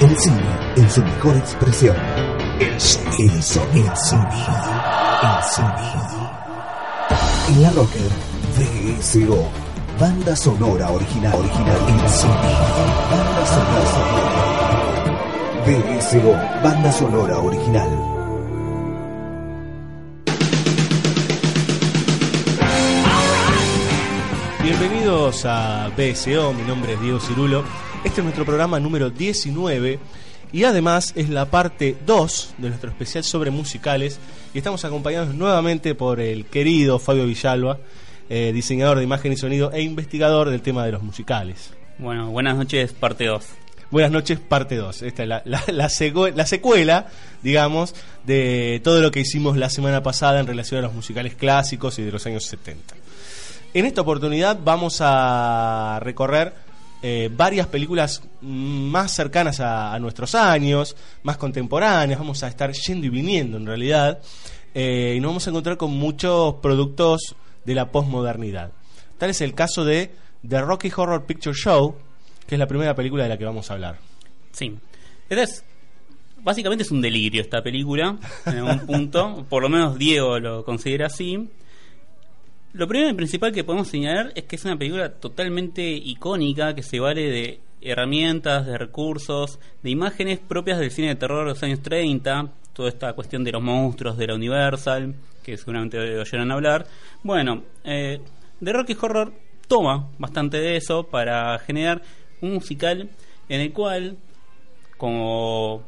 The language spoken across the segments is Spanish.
El cine en su mejor expresión. El sonido. El sonido. El sonido. En la Rocker, VSO. Banda sonora original. Original. El sonido. Banda sonora. VSO. Banda sonora original. Bienvenidos a BSO, mi nombre es Diego Cirulo. Este es nuestro programa número 19 y además es la parte 2 de nuestro especial sobre musicales y estamos acompañados nuevamente por el querido Fabio Villalba, eh, diseñador de imagen y sonido e investigador del tema de los musicales. Bueno, buenas noches, parte 2. Buenas noches, parte 2. Esta es la, la, la, secu- la secuela, digamos, de todo lo que hicimos la semana pasada en relación a los musicales clásicos y de los años 70. En esta oportunidad vamos a recorrer eh, varias películas más cercanas a, a nuestros años, más contemporáneas, vamos a estar yendo y viniendo en realidad, eh, y nos vamos a encontrar con muchos productos de la posmodernidad. Tal es el caso de The Rocky Horror Picture Show, que es la primera película de la que vamos a hablar. Sí. Esta es. Básicamente es un delirio esta película, en algún punto. Por lo menos Diego lo considera así. Lo primero y principal que podemos señalar es que es una película totalmente icónica que se vale de herramientas, de recursos, de imágenes propias del cine de terror de los años 30, toda esta cuestión de los monstruos de la Universal, que seguramente oyeron hablar. Bueno, eh, The Rocky Horror toma bastante de eso para generar un musical en el cual, como,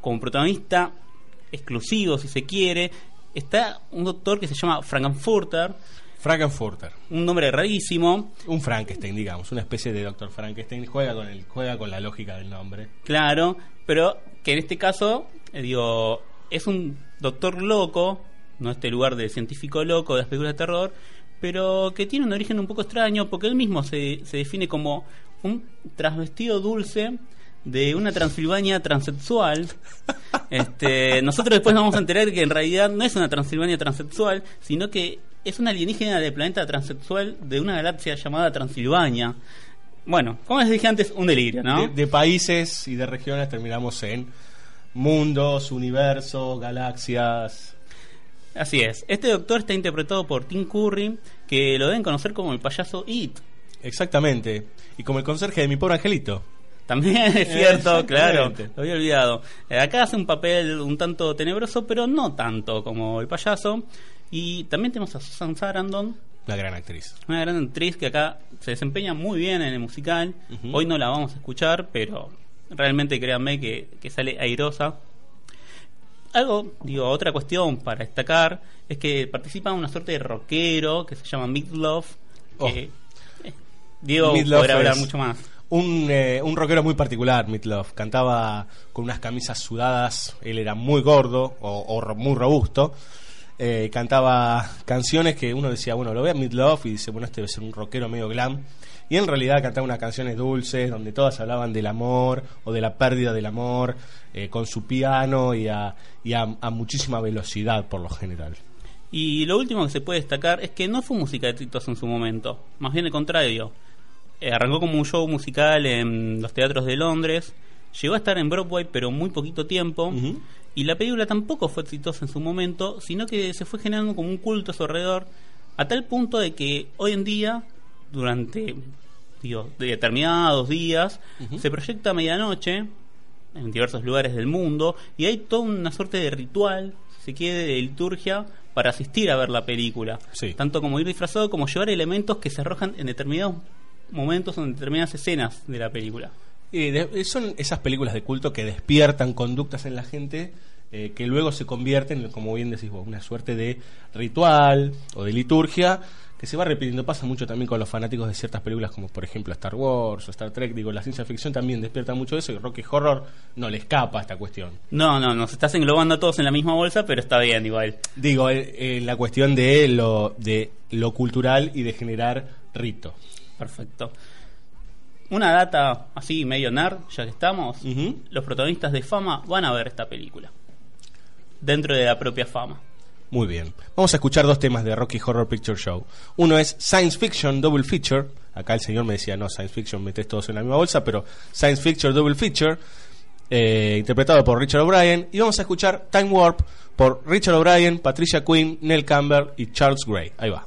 como protagonista exclusivo, si se quiere, está un doctor que se llama Frankenfurter, Frankenfurter, un nombre rarísimo, un Frankenstein, digamos, una especie de Doctor Frankenstein, juega con el, juega con la lógica del nombre. claro, pero que en este caso, eh, digo, es un doctor loco, no este lugar de científico loco de las películas de terror, pero que tiene un origen un poco extraño porque él mismo se, se define como un transvestido dulce de una Transilvania transexual. Este, nosotros después nos vamos a enterar que en realidad no es una Transilvania transexual, sino que es una alienígena del planeta transexual de una galaxia llamada Transilvania. Bueno, como les dije antes, un delirio, ¿no? De, de países y de regiones terminamos en mundos, universos, galaxias. Así es. Este doctor está interpretado por Tim Curry, que lo deben conocer como el payaso It. Exactamente. Y como el conserje de mi pobre angelito. También es cierto, claro, lo había olvidado. Eh, acá hace un papel un tanto tenebroso, pero no tanto como el payaso. Y también tenemos a Susan Sarandon, Una gran actriz. una gran actriz que acá se desempeña muy bien en el musical. Hoy no la vamos a escuchar, pero realmente créanme que, que sale airosa. Algo, digo, otra cuestión para destacar es que participa una suerte de rockero que se llama Meatloaf. Oh. eh, Diego podrá hablar mucho más. Un, eh, un rockero muy particular, Meatloaf. Cantaba con unas camisas sudadas. Él era muy gordo o, muy robusto. Eh, cantaba canciones que uno decía, bueno, lo ve a Meatloaf y dice, bueno, este debe ser un rockero medio glam. Y en realidad cantaba unas canciones dulces donde todas hablaban del amor o de la pérdida del amor eh, con su piano y, a, a- muchísima velocidad por lo general. Y lo último que se puede destacar es que no fue música de exitosa en su momento, más bien el contrario. Eh, arrancó como un show musical en los teatros de Londres, llegó a estar en Broadway pero muy poquito tiempo, y la película tampoco fue exitosa en su momento, sino que se fue generando como un culto a su alrededor, a tal punto de que hoy en día, durante digo, de determinados días, se proyecta a medianoche en diversos lugares del mundo y hay toda una suerte de ritual, si se quiere, de liturgia para asistir a ver la película. Sí. Tanto como ir disfrazado como llevar elementos que se arrojan en determinados momentos o en determinadas escenas de la película. Y de- son esas películas de culto que despiertan conductas en la gente eh, que luego se convierten, en, como bien decís vos, una suerte de ritual o de liturgia que se va repitiendo. Pasa mucho también con los fanáticos de ciertas películas como por ejemplo Star Wars o Star Trek. Digo, la ciencia ficción también despierta mucho eso y Rocky Horror no le escapa a esta cuestión. No, no, nos estás englobando a todos en la misma bolsa, pero está bien igual. Digo, eh, eh, la cuestión de lo, de lo cultural y de generar rito. Perfecto. Una data así medio nerd, ya que estamos, los protagonistas de Fama van a ver esta película. Dentro de la propia Fama. Muy bien. Vamos a escuchar dos temas de Rocky Horror Picture Show. Uno es Science Fiction Double Feature. Acá el señor me decía, no, Science Fiction, metes todos en la misma bolsa, pero Science Fiction Double Feature eh, interpretado por Richard O'Brien, y vamos a escuchar Time Warp por Richard O'Brien, Patricia Quinn, Neil Campbell y Charles Gray. Ahí va.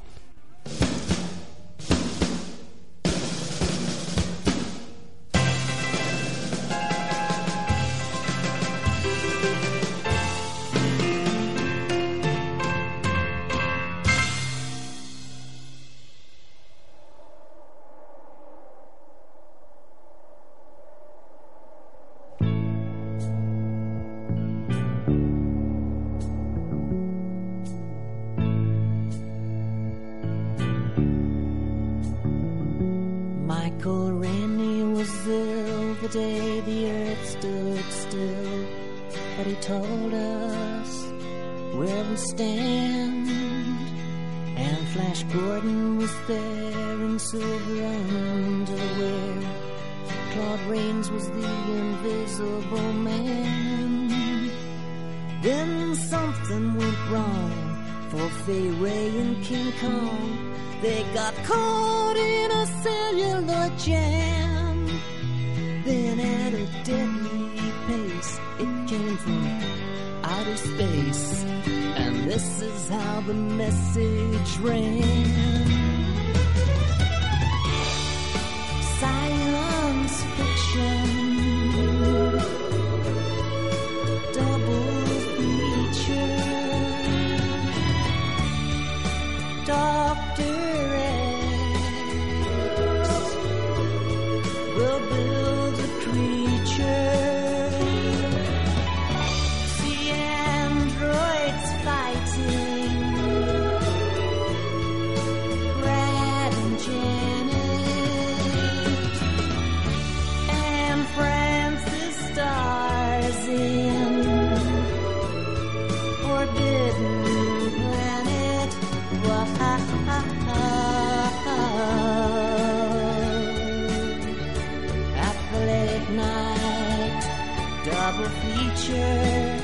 Double feature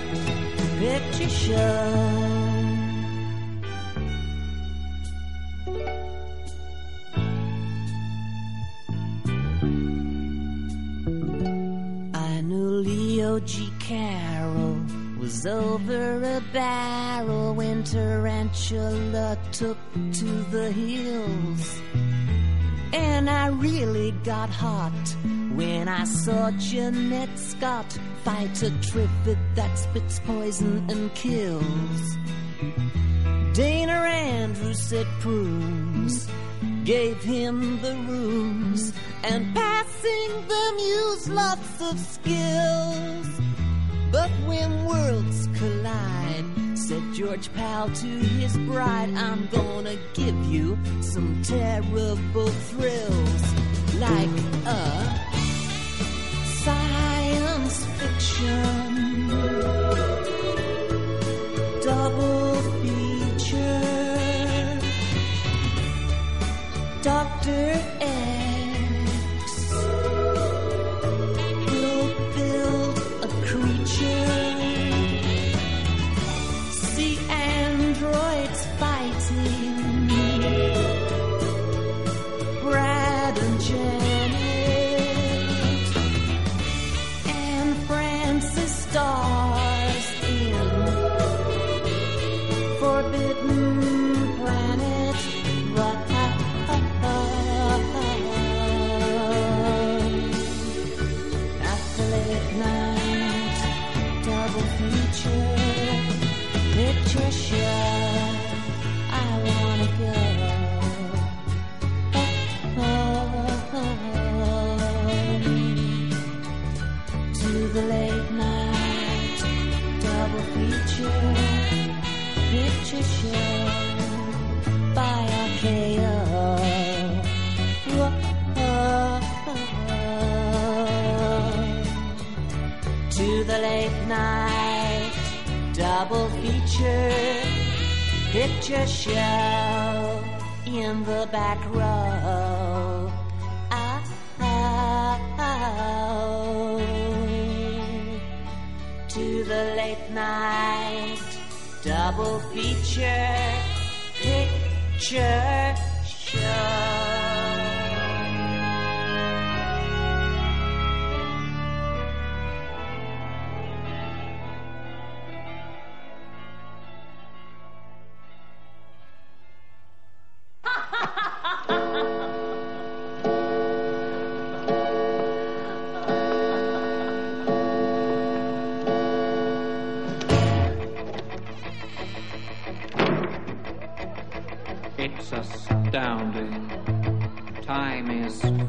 picture show. I knew Leo G. Carroll was over a barrel when Tarantula took to the hills. And I really got hot when I saw Jeanette Scott fight a trivet that spits poison and kills. Dana Andrews said prunes gave him the rooms and passing them used lots of skills. But when worlds collide, said George Powell to his bride, I'm gonna give you some terrible thrills like a fiction double double feature picture show in the back row. Ah, ah, oh. To the late night double feature picture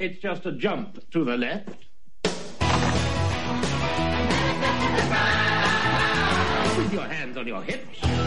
It's just a jump to the left. With your hands on your hips.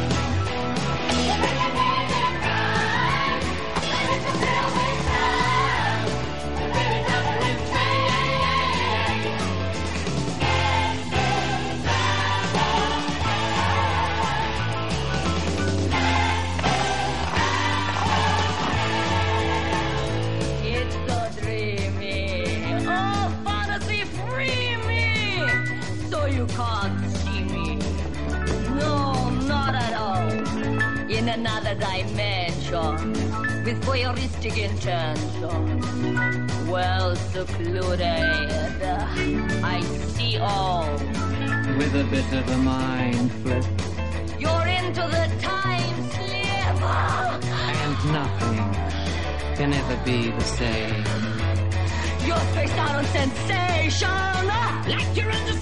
Another dimension. With voyeuristic intention. Well secluded. I see all. With a bit of a mind flip. You're into the time slip. And nothing can ever be the same. You're spaced out on sensation. Like you're under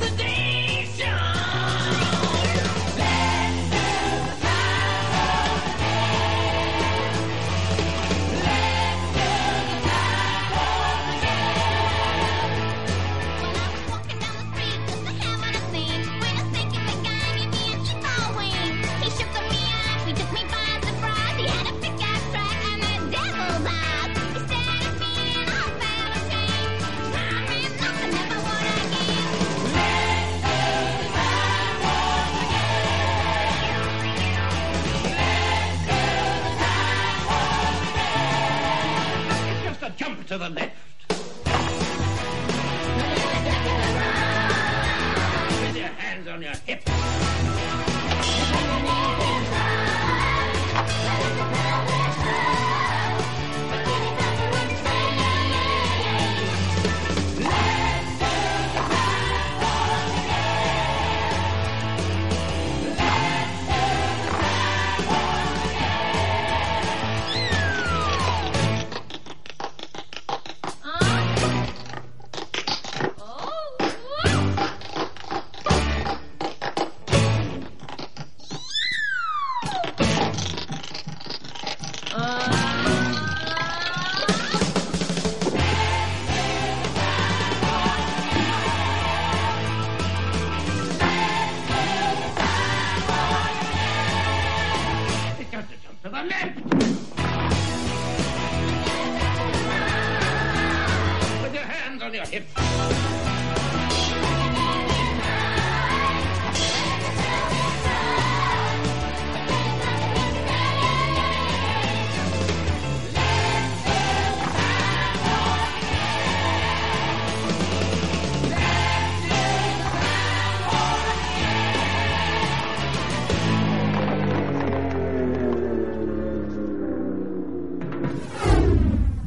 to the left. With your hands on your hips.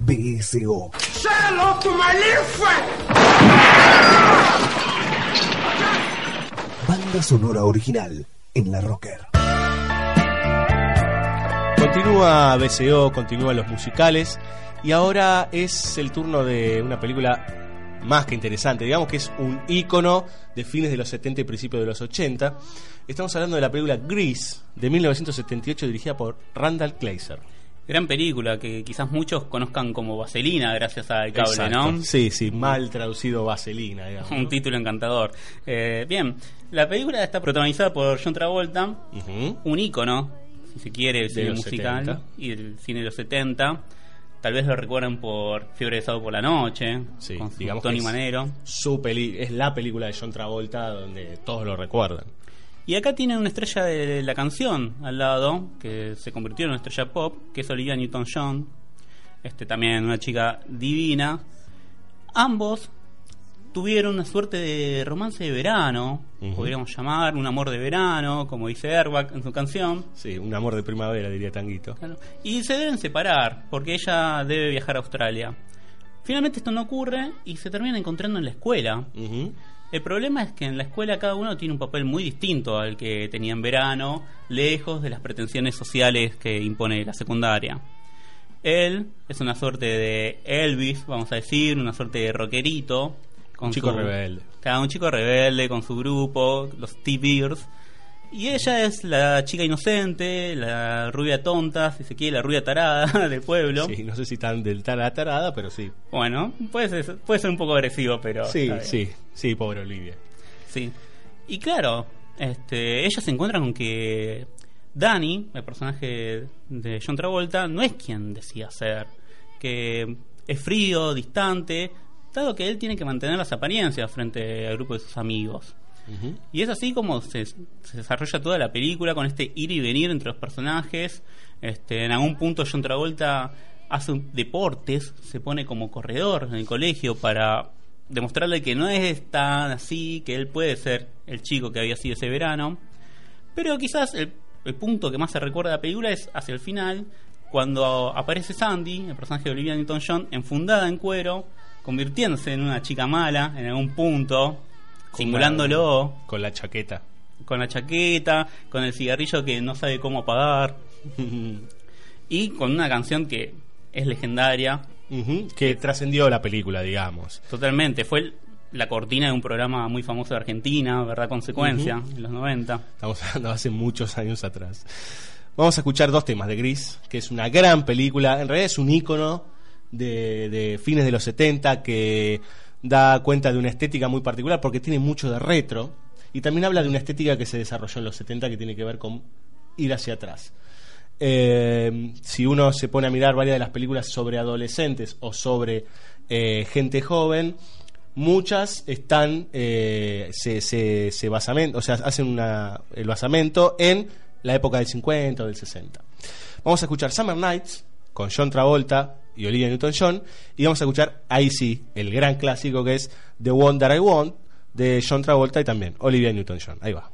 BSO. Say hello to my little friend. Banda sonora original en la Rocker. Continúa BCO, continúan los musicales y ahora es el turno de una película más que interesante, digamos que es un ícono de fines de los 70 y principios de los 80. Estamos hablando de la película Grease de 1978 dirigida por Randall Kleiser. Gran película que quizás muchos conozcan como Vaselina gracias al cable, Exacto. ¿no? Sí, sí, mal traducido vaselina, digamos. Un título encantador. Eh, bien, la película está protagonizada por John Travolta, un ícono, si se quiere, del cine musical 70. y del cine de los 70. Tal vez lo recuerden por Fiebre de Sábado por la Noche, Sí, con digamos Tony Manero. Su peli es la película de John Travolta donde todos lo recuerdan. Y acá tiene una estrella de la canción al lado, que se convirtió en una estrella pop, que es Olivia Newton-John. este, también una chica divina. Ambos tuvieron una suerte de romance de verano, podríamos llamar, un amor de verano, como dice Erbach en su canción. Sí, un amor de primavera, diría Tanguito. Claro. Y se deben separar, porque ella debe viajar a Australia. Finalmente esto no ocurre y se terminan encontrando en la escuela. El problema es que en la escuela cada uno tiene un papel muy distinto al que tenía en verano, lejos de las pretensiones sociales que impone la secundaria. Él es una suerte de Elvis, vamos a decir, una suerte de rockerito. Con Un chico su- rebelde. Claro, un chico rebelde con su grupo, los T-Bears. Y ella es la chica inocente, la rubia tonta, si se quiere, la rubia tarada del pueblo. Sí, no sé si tan del tal a tarada, pero sí. Bueno, puede ser, puede ser un poco agresivo, pero. Sí, sí, sí, pobre Olivia. Sí. Y claro, este, ellos se encuentran con que Danny, el personaje de John Travolta, no es quien decía ser. Que es frío, distante, dado que él tiene que mantener las apariencias frente al grupo de sus amigos. Y es así como se, se desarrolla toda la película con este ir y venir entre los personajes. Este, en algún punto John Travolta hace un- deportes, se pone como corredor en el colegio para demostrarle que no es tan así, que él puede ser el chico que había sido ese verano. Pero quizás el, el punto que más se recuerda de la película es hacia el final, cuando aparece Sandy, el personaje de Olivia Newton-John, enfundada en cuero, convirtiéndose en una chica mala en algún punto, simulándolo Con la chaqueta. con la chaqueta, con el cigarrillo que no sabe cómo apagar y con una canción que es legendaria Que trascendió la película, digamos. totalmente. Fue el- la cortina de un programa muy famoso de Argentina, ¿verdad? Consecuencia, en los 90. Estamos hablando hace muchos años atrás. Vamos a escuchar dos temas de Gris, que es una gran película. En realidad es un ícono de, de fines de los 70 que da cuenta de una estética muy particular porque tiene mucho de retro. Y también habla de una estética que se desarrolló en los 70 que tiene que ver con ir hacia atrás. Eh, si uno se pone a mirar varias de las películas sobre adolescentes o sobre eh, gente joven, muchas están eh, se, o sea, hacen una, el basamento en la época del 50 o del 60. Vamos a escuchar Summer Nights con John Travolta y Olivia Newton-John y vamos a escuchar ahí sí el gran clásico que es The One That I Want de John Travolta y también Olivia Newton-John. Ahí va.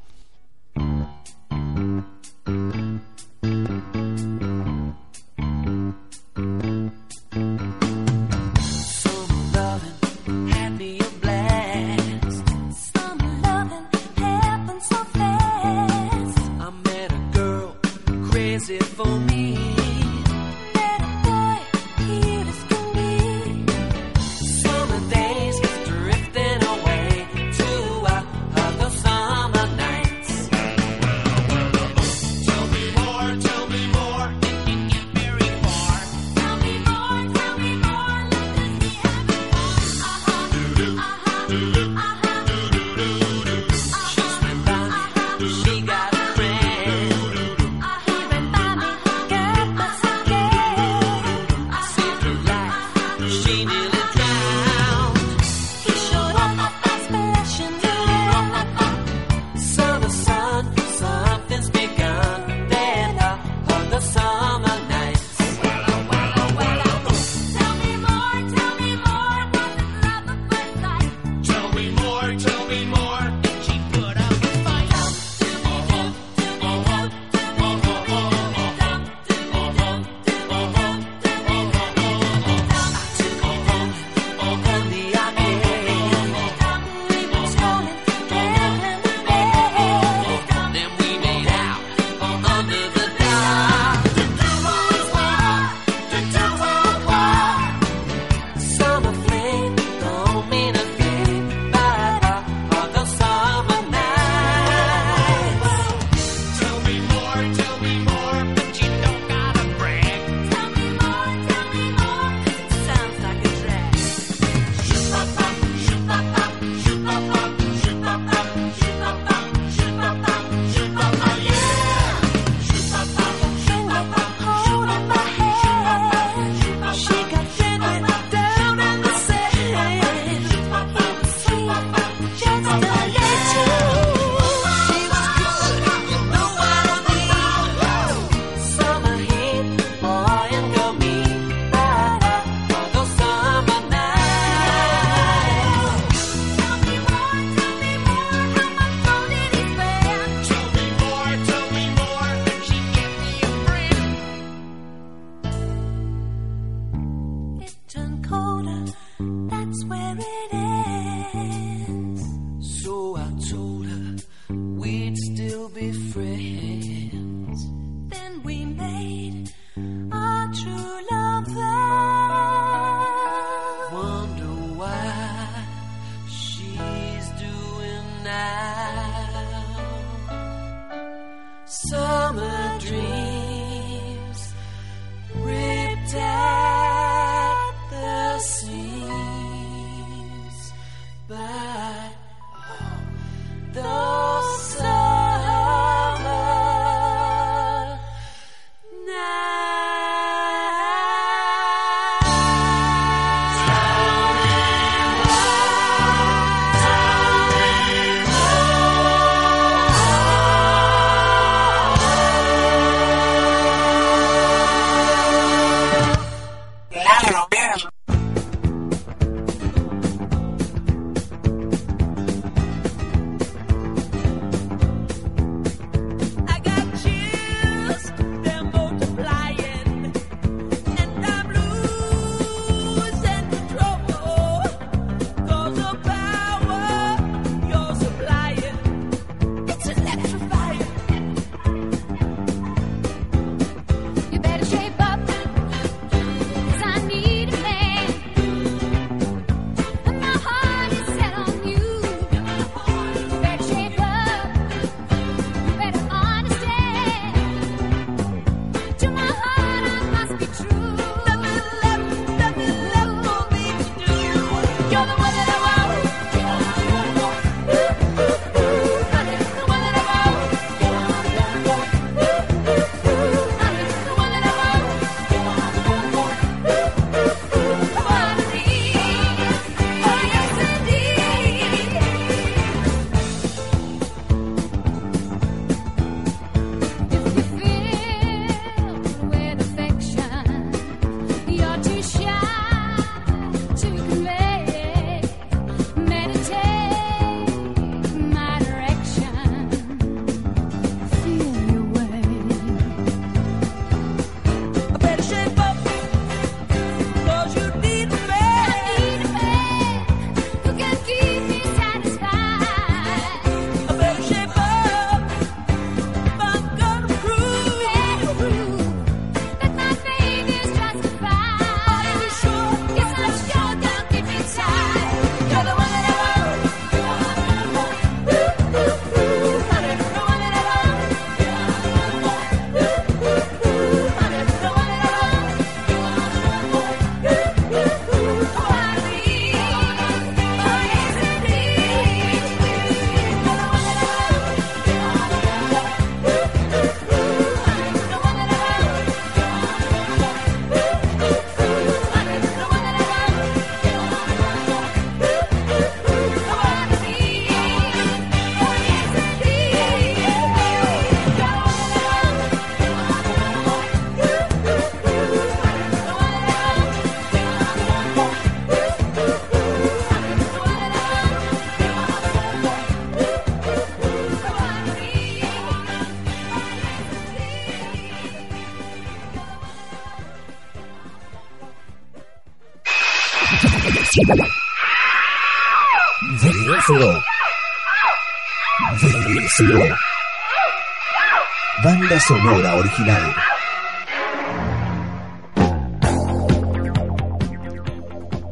Sonora original.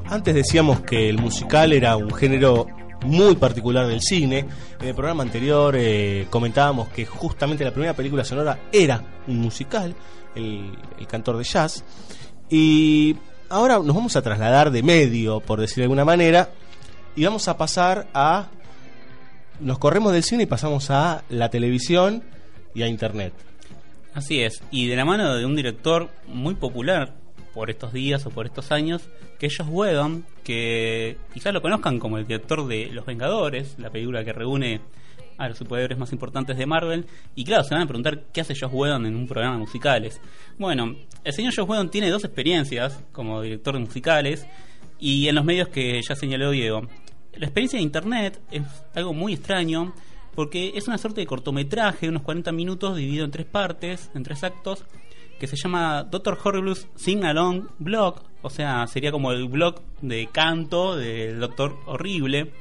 Antes decíamos que el musical era un género muy particular del cine. En el programa anterior eh, comentábamos que justamente la primera película sonora era un musical, el, el cantor de jazz. Y ahora nos vamos a trasladar de medio, por decir de alguna manera, y vamos a pasar a... Nos corremos del cine y pasamos a la televisión y a internet. Así es, y de la mano de un director muy popular por estos días o por estos años, que es Joss Whedon, que quizás lo conozcan como el director de Los Vengadores, la película que reúne a los superhéroes más importantes de Marvel. Y claro, se van a preguntar qué hace Joss Whedon en un programa de musicales. Bueno, el señor Joss Whedon tiene dos experiencias como director de musicales y en los medios que ya señaló Diego. La experiencia de internet es algo muy extraño porque es una suerte de cortometraje de unos 40 minutos dividido en tres partes, en tres actos, que se llama Doctor Horrible's Sing Along Blog, o sea, sería como el blog de canto del Doctor Horrible.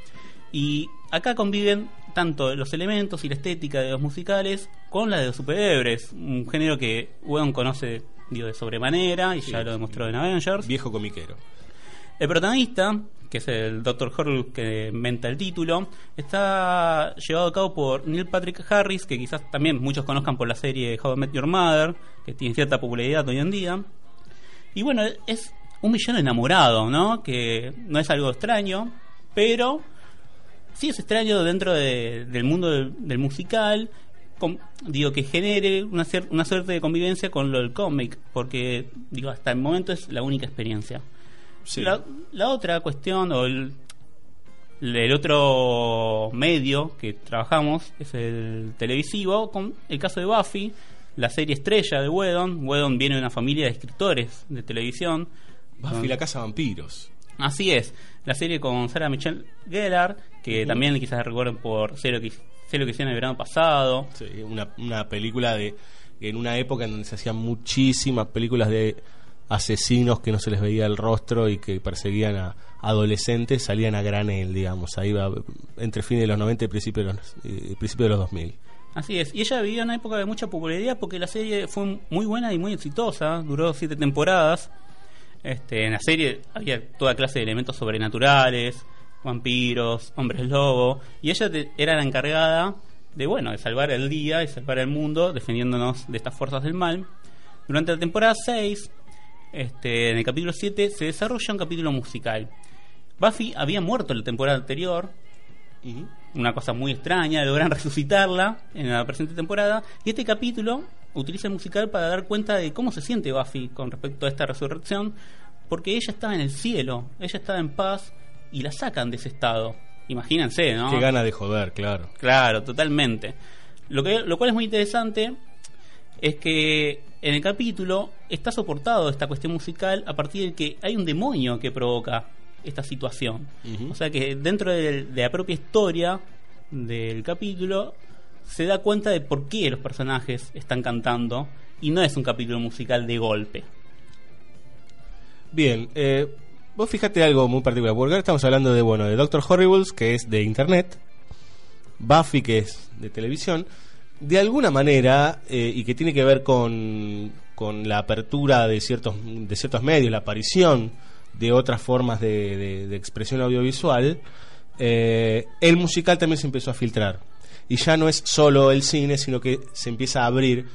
Y acá conviven tanto los elementos y la estética de los musicales con la de los superhéroes, un género que Whedon conoce digo, de sobremanera y ya lo demostró en Avengers. Viejo comiquero. El protagonista, que es el Dr. Horrible que inventa el título, está llevado a cabo por Neil Patrick Harris, que quizás también muchos conozcan por la serie How I Met Your Mother, que tiene cierta popularidad hoy en día. Y bueno, es un villano enamorado, ¿no? Que no es algo extraño, pero sí es extraño dentro de- del mundo del, musical. com- digo, que genere una, una suerte de convivencia con lo del cómic, porque digo, hasta el momento es la única experiencia. Sí. La, la otra cuestión, o el, el otro medio que trabajamos, es el televisivo, con el caso de Buffy, la serie estrella de Whedon. Whedon viene de una familia de escritores de televisión. Buffy la casa de vampiros. Así es, la serie con Sarah Michelle Gellar, que también quizás recuerden por Sé lo que, sé lo que hicieron el verano pasado. Sí, una, una película de en una época en donde se hacían muchísimas películas de asesinos que no se les veía el rostro y que perseguían a adolescentes, salían a granel, digamos, ahí va entre fines de los 90 y principios de los, eh, principios de los 2000. Así es, y ella en una época de mucha popularidad porque la serie fue muy buena y muy exitosa, duró siete temporadas. Este, en la serie había toda clase de elementos sobrenaturales, vampiros, hombres lobo, y ella te- era la encargada de bueno, de salvar el día y salvar el mundo defendiéndonos de estas fuerzas del mal. Durante la temporada 6, este, en el capítulo 7 se desarrolla un capítulo musical. Buffy había muerto la temporada anterior, una cosa muy extraña, logran resucitarla en la presente temporada. Y este capítulo utiliza el musical para dar cuenta de cómo se siente Buffy con respecto a esta resurrección, porque ella estaba en el cielo, ella estaba en paz y la sacan de ese estado. Imagínense, ¿no? Qué gana de joder, claro. Claro, totalmente. Lo, que, lo cual es muy interesante es que en el capítulo está soportado esta cuestión musical a partir de que hay un demonio que provoca esta situación. O sea que dentro de, de la propia historia del capítulo se da cuenta de por qué los personajes están cantando y no es un capítulo musical de golpe. Bien, eh, vos fíjate algo muy particular, porque ahora estamos hablando de, bueno, de Doctor Horribles, que es de internet, Buffy, que es de televisión, de alguna manera, eh, y que tiene que ver con, con la apertura de ciertos, de ciertos medios, la aparición de otras formas de, de- expresión audiovisual, eh, el musical también se empezó a filtrar. Y ya no es solo el cine, sino que se empieza a abrir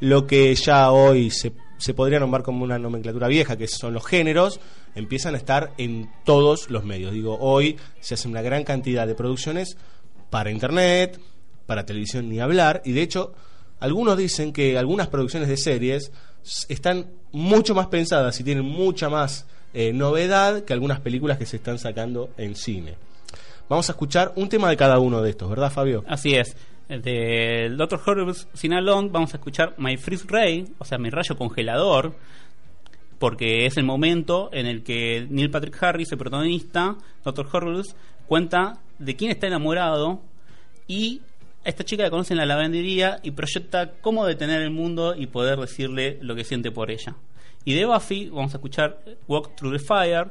lo que ya hoy se, se podría nombrar como una nomenclatura vieja, que son los géneros, empiezan a estar en todos los medios. Digo, hoy se hace una gran cantidad de producciones para internet, para televisión ni hablar, y de hecho, algunos dicen que algunas producciones de series están mucho más pensadas y tienen mucha más eh, novedad que algunas películas que se están sacando en cine. Vamos a escuchar un tema de cada uno de estos, ¿verdad, Fabio? Así es. Del Dr. Horribles Sinalong vamos a escuchar My Freeze Ray, o sea, mi rayo congelador, porque es el momento en el que Neil Patrick Harris, el protagonista, Dr. Horribles, cuenta de quién está enamorado y esta chica la conoce en la lavandería y proyecta cómo detener el mundo y poder decirle lo que siente por ella. Y de Buffy vamos a escuchar Walk Through the Fire,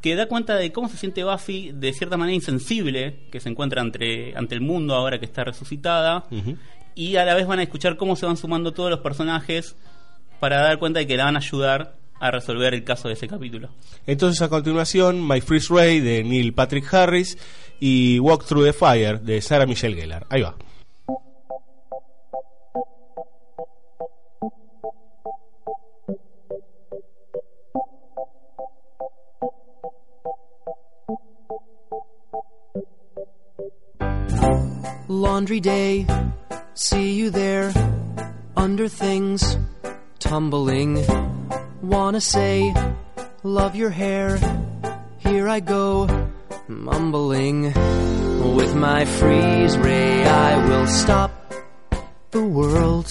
que da cuenta de cómo se siente Buffy de cierta manera insensible, que se encuentra ante, ante el mundo ahora que está resucitada, y a la vez van a escuchar cómo se van sumando todos los personajes para dar cuenta de que la van a ayudar a resolver el caso de ese capítulo. Entonces a continuación, My Freeze Ray de Neil Patrick Harris y Walk Through the Fire de Sarah Michelle Gellar. Ahí va. Laundry day, see you there, under things, tumbling. Wanna say, love your hair, here I go, mumbling. With my freeze ray, I will stop the world.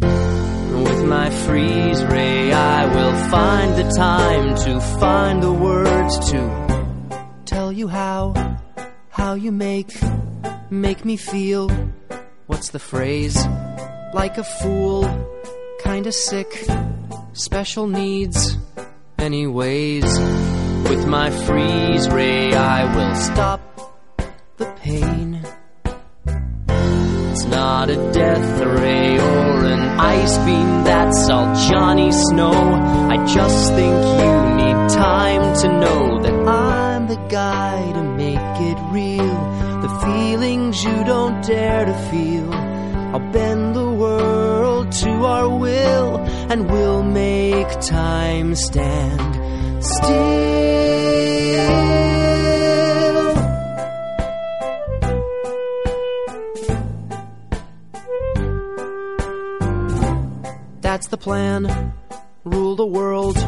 With my freeze ray, I will find the time to find the words to tell you how, how you make, make me feel. What's the phrase? Like a fool, kinda sick, special needs. Anyways, with my freeze ray, I will stop the pain. It's not a death ray or an ice beam that's all Johnny Snow. I just think you need time to know that I'm the guy to make it real. The feelings you don't dare to feel. I'll bend the world to our will, and we'll make time stand still. That's the plan. Rule the world,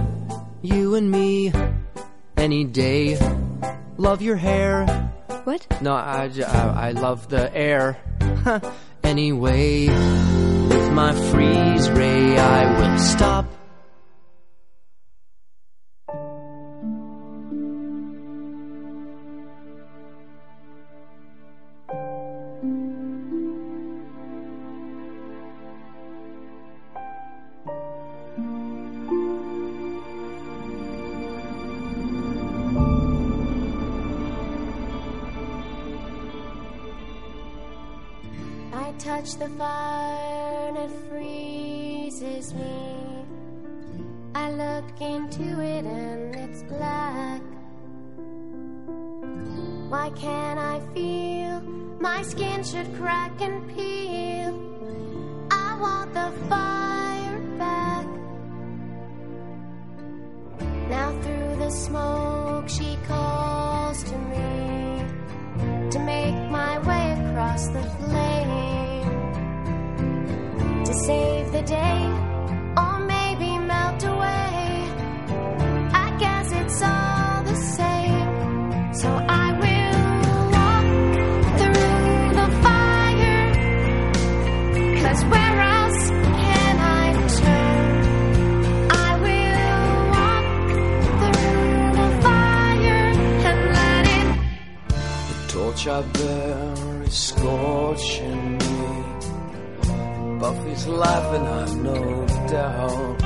you and me, any day. Love your hair. What? No, I love the air. anyway, with my freeze ray, I will stop. The fire and it freezes me. I look into it and it's black. Why can't I feel my skin should crack and peel? I want the fire back. Now through the smoke she calls to me to make my way across the flame save the day or maybe melt away. I guess it's all the same. So I will walk through the fire. Cause where else can I turn? I will walk through the fire and let it The torch I bear is scorching. Buffy's laughing, I've no doubt.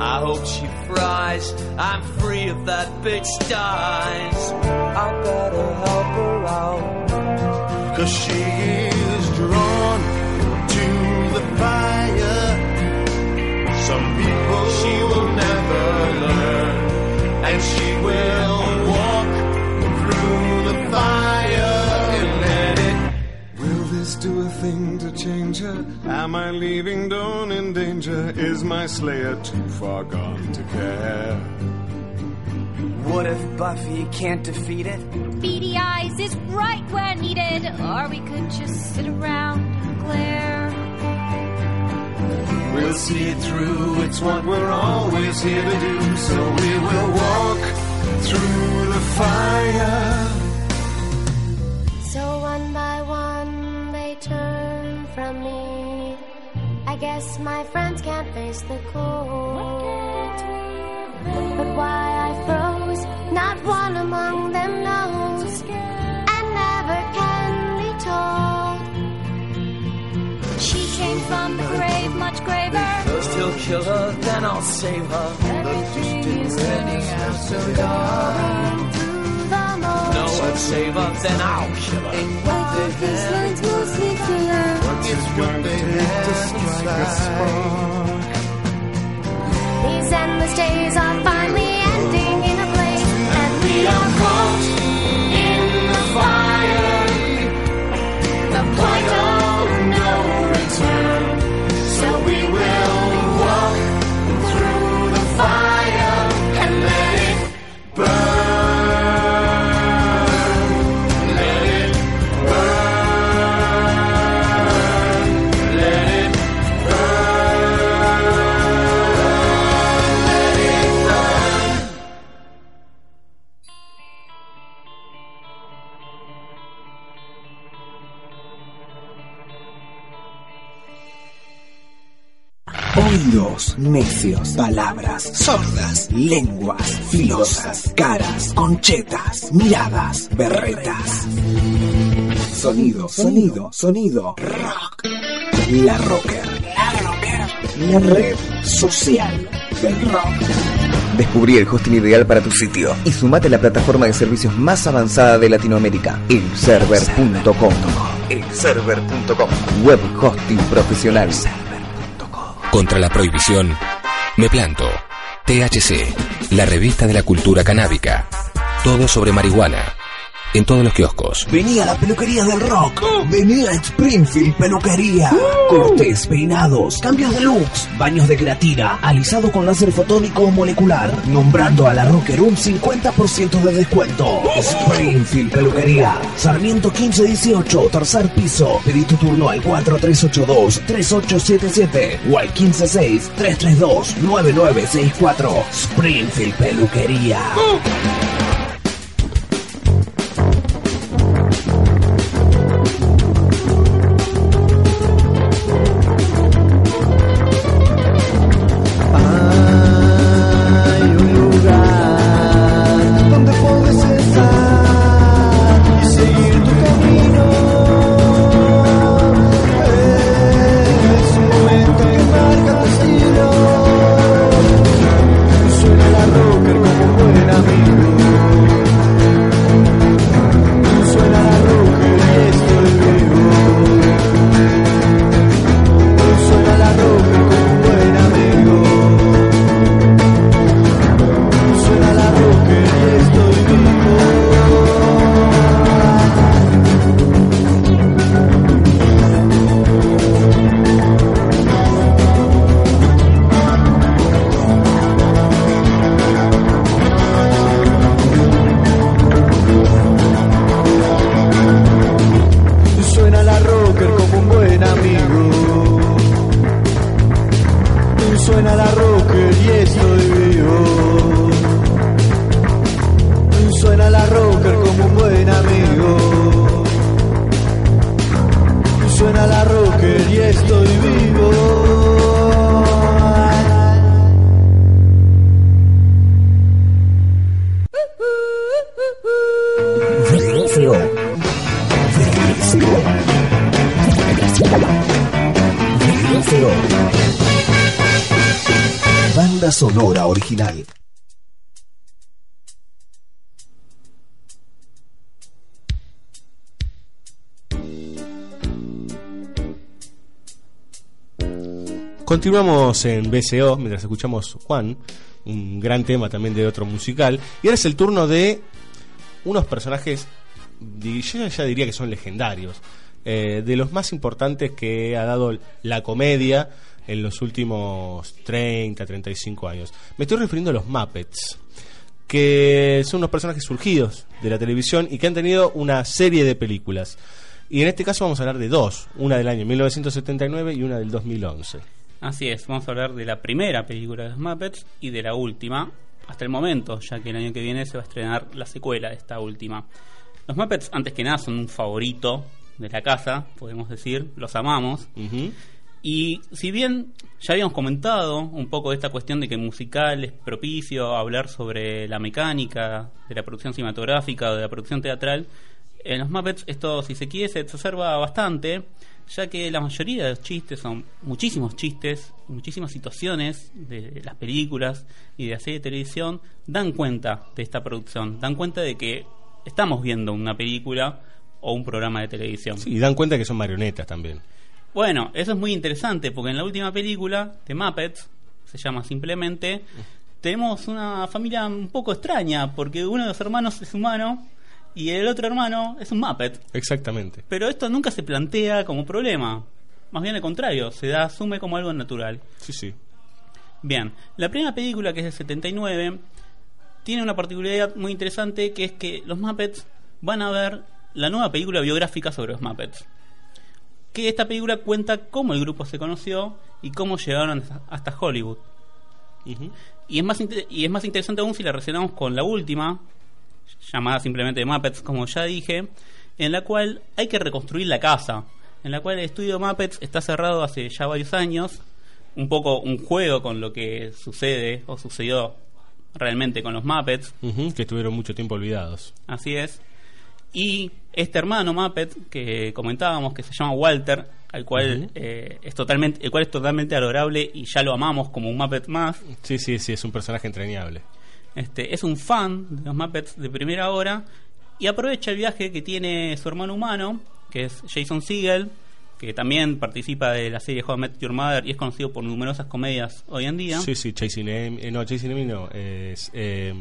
I hope she fries. I'm free if that bitch dies. I better help her out. Cause she is drawn to the fire. Some people she will never learn. And she will to change her? Am I leaving Dawn in danger? Is my slayer too far gone to care? What if Buffy can't defeat it? Beady eyes is right where needed, or we could just sit around and glare. We'll see it through, it's what we're always here to do. So we will walk through the fire. From me. I guess my friends can't face the cold. But why I froze, not one among them knows. And never can be told. She came from the grave, much graver. First he'll kill her, then I'll save her. Everything is turning out so dark. The mold. No one save her, then I'll kill her. These lines mostly clear. It's going to take to strike a spark. These endless days are finally ending in a blaze, and we are caught Necios, palabras sordas, lenguas filosas, caras conchetas, miradas berretas. Sonido, sonido, sonido, rock. La rocker, la rocker, la red social del rock. Descubrí el hosting ideal para tu sitio y sumate a la plataforma de servicios más avanzada de Latinoamérica, elserver.com. elserver.com. Web hosting profesional. Contra la prohibición, me planto. THC, la revista de la cultura canábica. Todo sobre marihuana. En todos los kioscos. Vení a la peluquería del rock. Vení a Springfield Peluquería. Cortes, peinados, cambios de looks, baños de creatina, alisado con láser fotónico o molecular. Nombrando a la Rocker un 50% de descuento. Springfield Peluquería. Sarmiento 1518, tercer piso. Pedí tu turno al 4382-3877 o al 156-332-9964. Springfield Peluquería. Continuamos en BCO mientras escuchamos Juan, un gran tema también de otro musical. Y ahora es el turno de unos personajes, yo ya diría que son legendarios, eh, de los más importantes que ha dado la comedia en los últimos 30, 35 años. Me estoy refiriendo a los Muppets, que son unos personajes surgidos de la televisión y que han tenido una serie de películas. Y en este caso vamos a hablar de dos, una del año 1979 y una del 2011. Así es, vamos a hablar de la primera película de los Muppets y de la última, hasta el momento, ya que el año que viene se va a estrenar la secuela de esta última. Los Muppets, antes que nada, son un favorito de la casa, podemos decir, los amamos. Y si bien ya habíamos comentado un poco de esta cuestión de que musical es propicio a hablar sobre la mecánica de la producción cinematográfica o de la producción teatral, en los Muppets esto, si se quiere, se exacerba bastante, ya que la mayoría de los chistes son muchísimos chistes, muchísimas situaciones de las películas y de la serie de televisión dan cuenta de esta producción, dan cuenta de que estamos viendo una película o un programa de televisión. Y dan cuenta que son marionetas también. Bueno, eso es muy interesante porque en la última película de Muppets, se llama simplemente, tenemos una familia un poco extraña porque uno de los hermanos es humano y el otro hermano es un Muppet. Exactamente. Pero esto nunca se plantea como problema. Más bien al contrario, se da, asume como algo natural. Sí, sí. Bien, la primera película, que es del 79, tiene una particularidad muy interesante que es que los Muppets van a ver la nueva película biográfica sobre los Muppets. Que esta película cuenta cómo el grupo se conoció y cómo llegaron hasta- Hollywood. Y es, más y es más interesante aún si la relacionamos con la última, llamada simplemente Muppets, como ya dije, en la cual hay que reconstruir la casa, en la cual el estudio Muppets está cerrado hace ya varios años, un poco un juego con lo que sucede o sucedió realmente con los Muppets, que estuvieron mucho tiempo olvidados. así es. Y este hermano Muppet que comentábamos que se llama Walter, al cual eh, es totalmente, el cual es totalmente adorable y ya lo amamos como un Muppet más. Sí, sí, sí, es un personaje entrañable. Este, es un fan de los Muppets de primera hora y aprovecha el viaje que tiene su hermano humano, que es Jason Segel, que también participa de la serie How I Met Your Mother y es conocido por numerosas comedias hoy en día. Sí, sí, Chasing Amy. eh, no, Chasing Amy no. Es eh,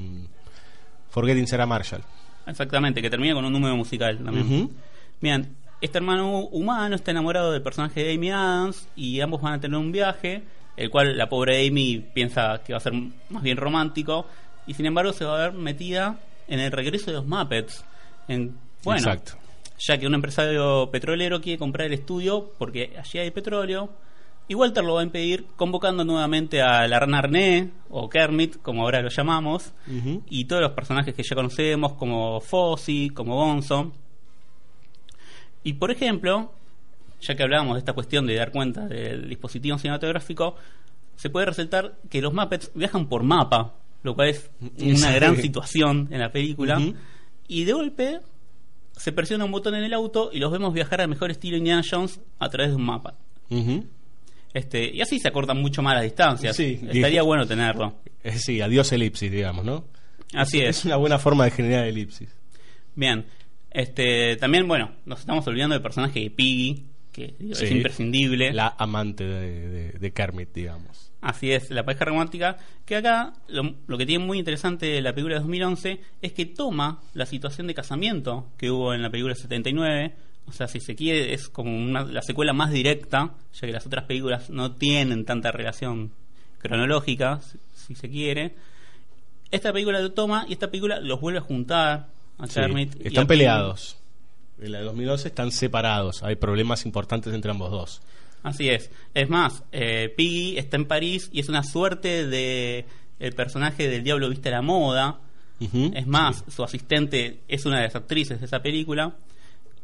Forgetting Sarah Marshall. Exactamente, que termina con un número musical también. Ujú. Bien, este hermano humano está enamorado del personaje de Amy Adams y ambos van a tener un viaje, el cual la pobre Amy piensa que va a ser más bien romántico y sin embargo se va a ver metida en el regreso de los Muppets. En, bueno, Exacto. ya que un empresario petrolero quiere comprar el estudio porque allí hay petróleo y Walter lo va a impedir convocando nuevamente a la rana René o Kermit, como ahora lo llamamos, y todos los personajes que ya conocemos como Fozzie, como Gonzo. Y por ejemplo, ya que hablábamos de esta cuestión de dar cuenta del dispositivo cinematográfico, se puede resaltar que los Muppets viajan por mapa, lo cual es una gran situación en la película. Y de golpe se presiona un botón en el auto y los vemos viajar al mejor estilo Indiana Jones a través de un mapa. Este, y así se acortan mucho más las distancias. Sí, Estaría dije- bueno tenerlo. Eh, sí, adiós elipsis, digamos, ¿no? Así es. Es una buena forma de generar elipsis. Bien. Este, también, bueno, nos estamos olvidando del personaje de Piggy, que digo, es imprescindible. La amante de, de- de Kermit, digamos. Así es, la pareja romántica, que acá lo, lo que tiene muy interesante de la película de 2011 es que toma la situación de casamiento que hubo en la película 79, o sea, si se quiere, es como una- la secuela más directa, ya que las otras películas no tienen tanta relación cronológica, si, si se quiere. Esta película lo toma y esta película los vuelve a juntar a Sí, y están a peleados. En la de 2011 están separados. Hay problemas importantes entre ambos dos. Así es. Es más, eh, Piggy está en París y es una suerte de el personaje del Diablo Viste a la Moda. Es más, su asistente es una de las actrices de esa película.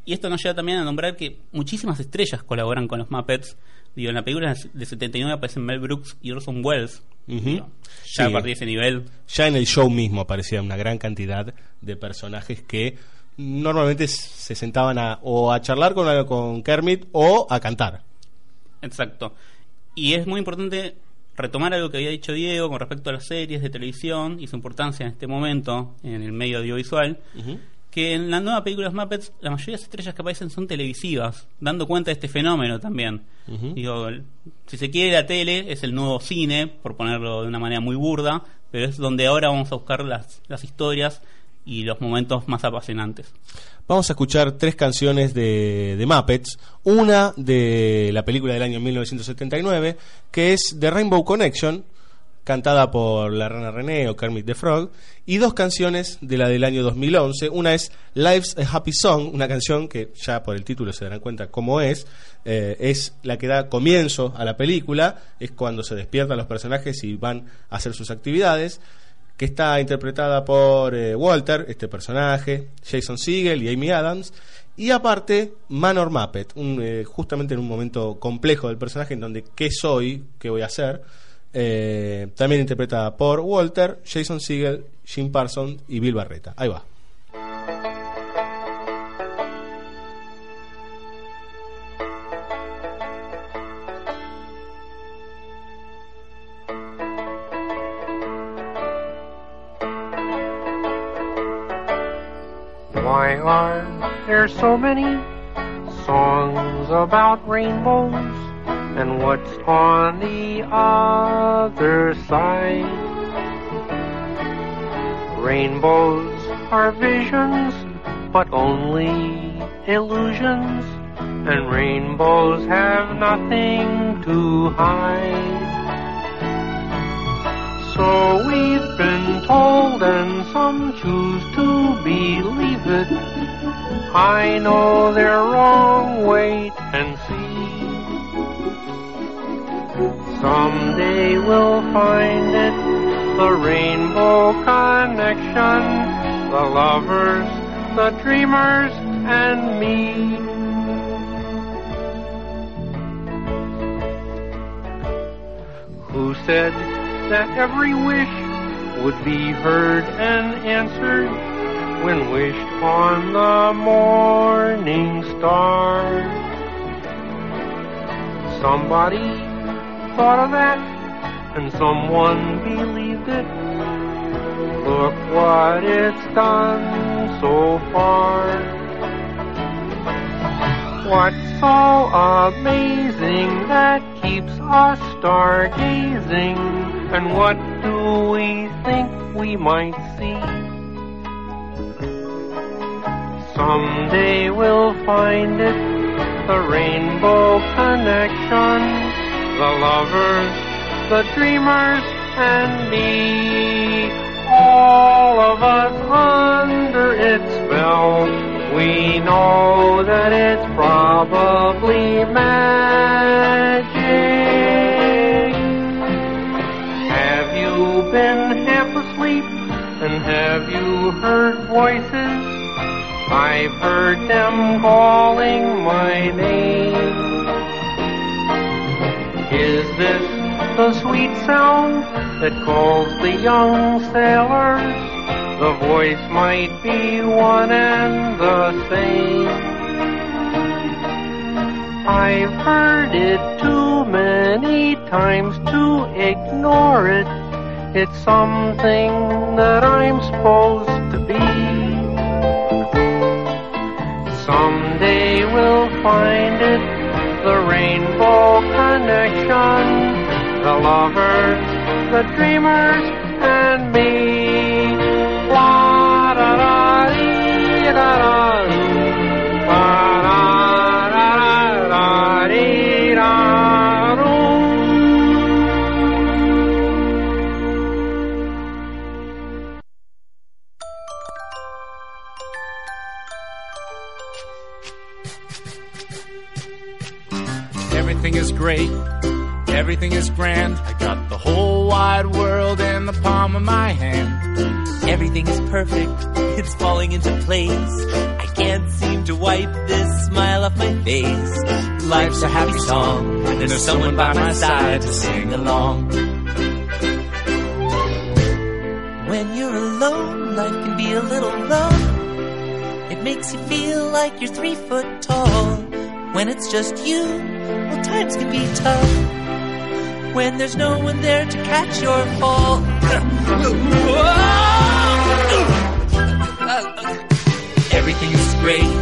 Y esto nos lleva también a nombrar que muchísimas estrellas colaboran con los Muppets. Digo, en la película de 79 aparecen Mel Brooks y Orson Welles. Digo, ya Sí. a partir de ese nivel. Ya en el show mismo aparecía una gran cantidad de personajes que normalmente se sentaban a, o a charlar con, con Kermit o a cantar. Exacto. Y es muy importante retomar algo que había dicho Diego con respecto a las series de televisión y su importancia en este momento en el medio audiovisual. Que en la nueva película de Muppets, la mayoría de las estrellas que aparecen son televisivas, dando cuenta de este fenómeno también. Digo, si se quiere, la tele es el nuevo cine, por ponerlo de una manera muy burda, pero es donde ahora vamos a buscar las, las historias y los momentos más apasionantes. Vamos a escuchar tres canciones de, de Muppets. Una de la película del año 1979, que es The Rainbow Connection, cantada por la rana René o Kermit the Frog, y dos canciones de la del año 2011. Una es Life's a Happy Song, una canción que ya por el título se darán cuenta cómo es. Eh, es la que da comienzo a la película, es cuando se despiertan los personajes y van a hacer sus actividades que está interpretada por eh, Walter, este personaje, Jason Segel y Amy Adams, y aparte Manor Muppet, un, eh, justamente en un momento complejo del personaje en donde ¿qué soy? ¿qué voy a hacer? Eh, también interpretada por Walter, Jason Segel, Jim Parsons y Bill Barretta. Ahí va. Are there so many songs about rainbows? And what's on the other side? Rainbows are visions, but only illusions. And rainbows have nothing to hide. So we've been told, and some choose to believe it. I know they're wrong, wait and see. Someday we'll find it, the rainbow connection, the lovers, the dreamers, and me. Who said that every wish would be heard and answered when wished on the morning star? Somebody thought of that and someone believed it. Look what it's done so far. What's so amazing that keeps us stargazing? And what do we think we might see? Someday we'll find it, the rainbow connection, the lovers, the dreamers, and me. All of us under its spell. We know that it's probably magic. Have you been half asleep? And have you heard voices? I've heard them calling my name. Is this the sweet sound that calls the young sailors? The voice might be one and the same. I've heard it too many times to ignore it. It's something that I'm supposed to be. Someday we'll find it, the rainbow connection, the lovers, the dreamers, and me. Everything is grand. I got the whole wide world in the palm of my hand. Everything is perfect. It's falling into place. I can't seem to wipe this smile off my face. Life's a happy song. And there's someone by my side to sing along. When you're alone, life can be a little rough. It makes you feel like you're three foot tall. When it's just you, well, times can be tough. When there's no one there to catch your fall. Everything is great.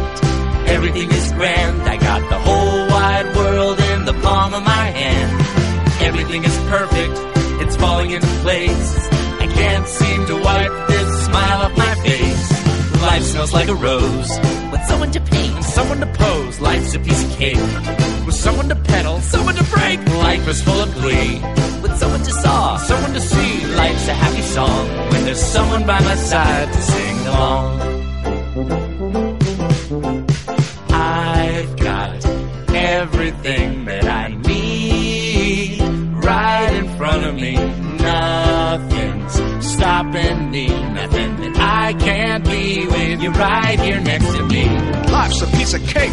Everything is grand. I got the whole wide world in the palm of my hand. Everything is perfect. It's falling into place. I can't seem to wipe this smile off my face. Life smells like a rose. With someone to paint and someone to pose. Life's a piece of cake. With someone to pedal, someone to break. Life is full of glee. With someone to saw, someone to see. Life's a happy song. When there's someone by my side to sing along. I've got everything that I need right in front of me. Nothing's stopping me. Nothing can't be with you right here next to me. Life's a piece of cake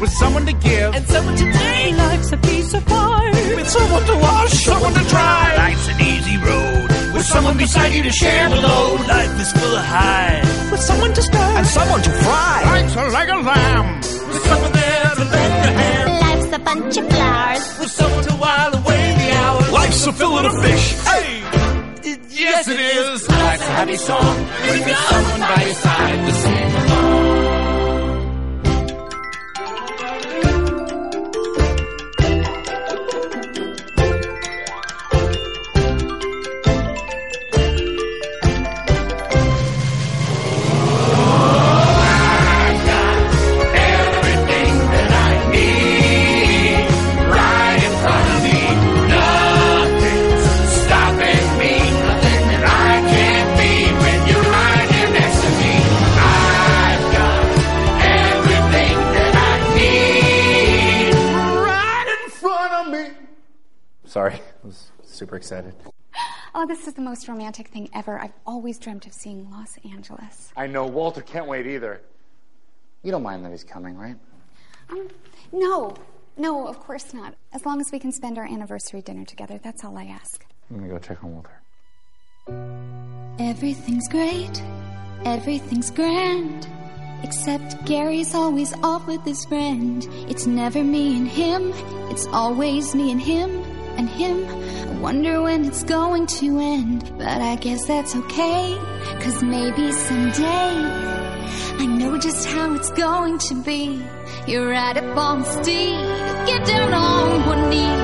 with someone to give and someone to take. Life's a piece of pie with someone to wash, someone to dry. Life's an easy road with someone beside you to share the load. Life is full of highs with someone to stir and someone to fry. Life's a leg of lamb with someone there to lend a hand. Life's a bunch of flowers with someone to while away the hours. Life's a fillet of fish. Hey. Yes, it is. Life's a happy song got someone by your side to sing along. Super excited. Oh, this is the most romantic thing ever. I've always dreamt of seeing Los Angeles. I know Walter can't wait either. You don't mind that he's coming, right? Um, no, no, of course not. As long as we can spend our anniversary dinner together, that's all I ask. I'm gonna go check on Walter. Everything's great, everything's grand. Except Gary's always off with his friend. It's never me and him, it's always me and him and him. I wonder when it's going to end, but I guess that's okay. Cause maybe someday I know just how it's going to be. You ride up on the steed, get down on one knee,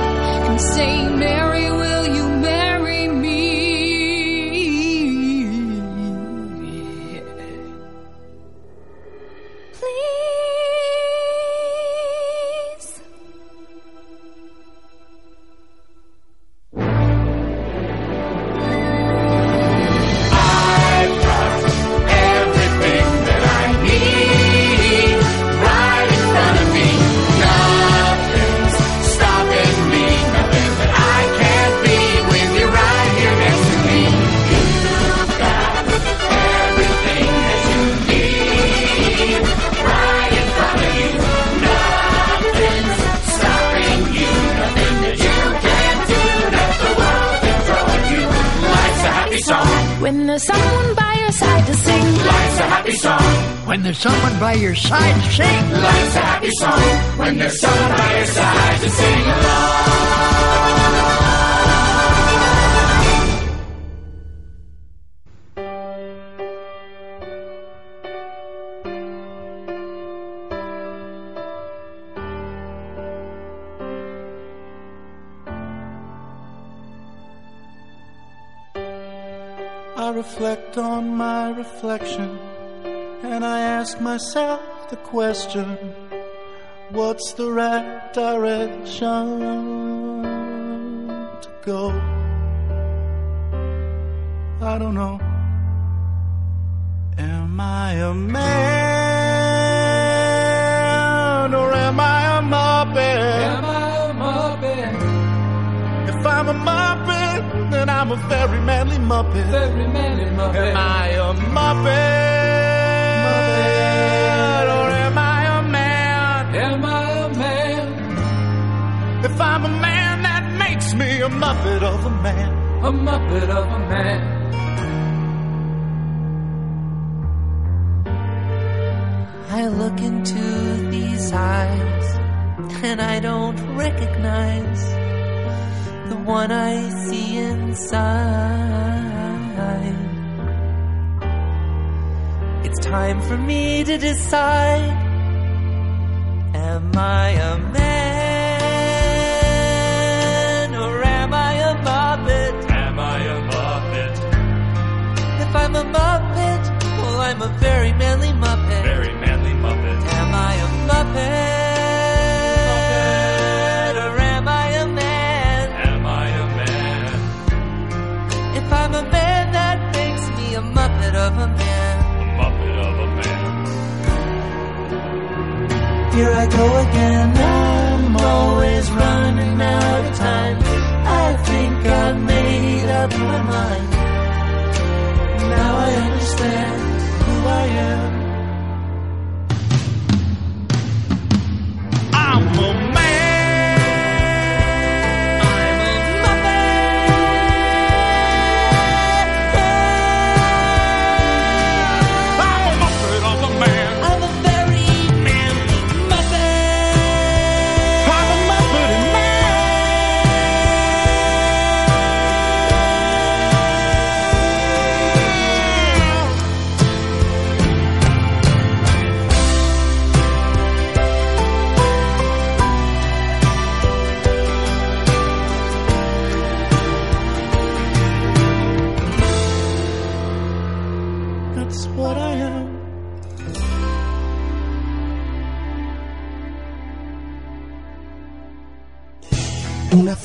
and say, Mary, will reflection and I ask myself the question what's the right direction to go? I don't know. Am I a man or am I a muppet? Am I a muppet? If I'm a muppet, then I'm a very manly muppet. Very manly muppet. Of a man. A muppet of a man. I look into these eyes and I don't recognize the one I see inside. It's time for me to decide Am I a man Here I go again. I'm always running out of time. I think I've made up my mind.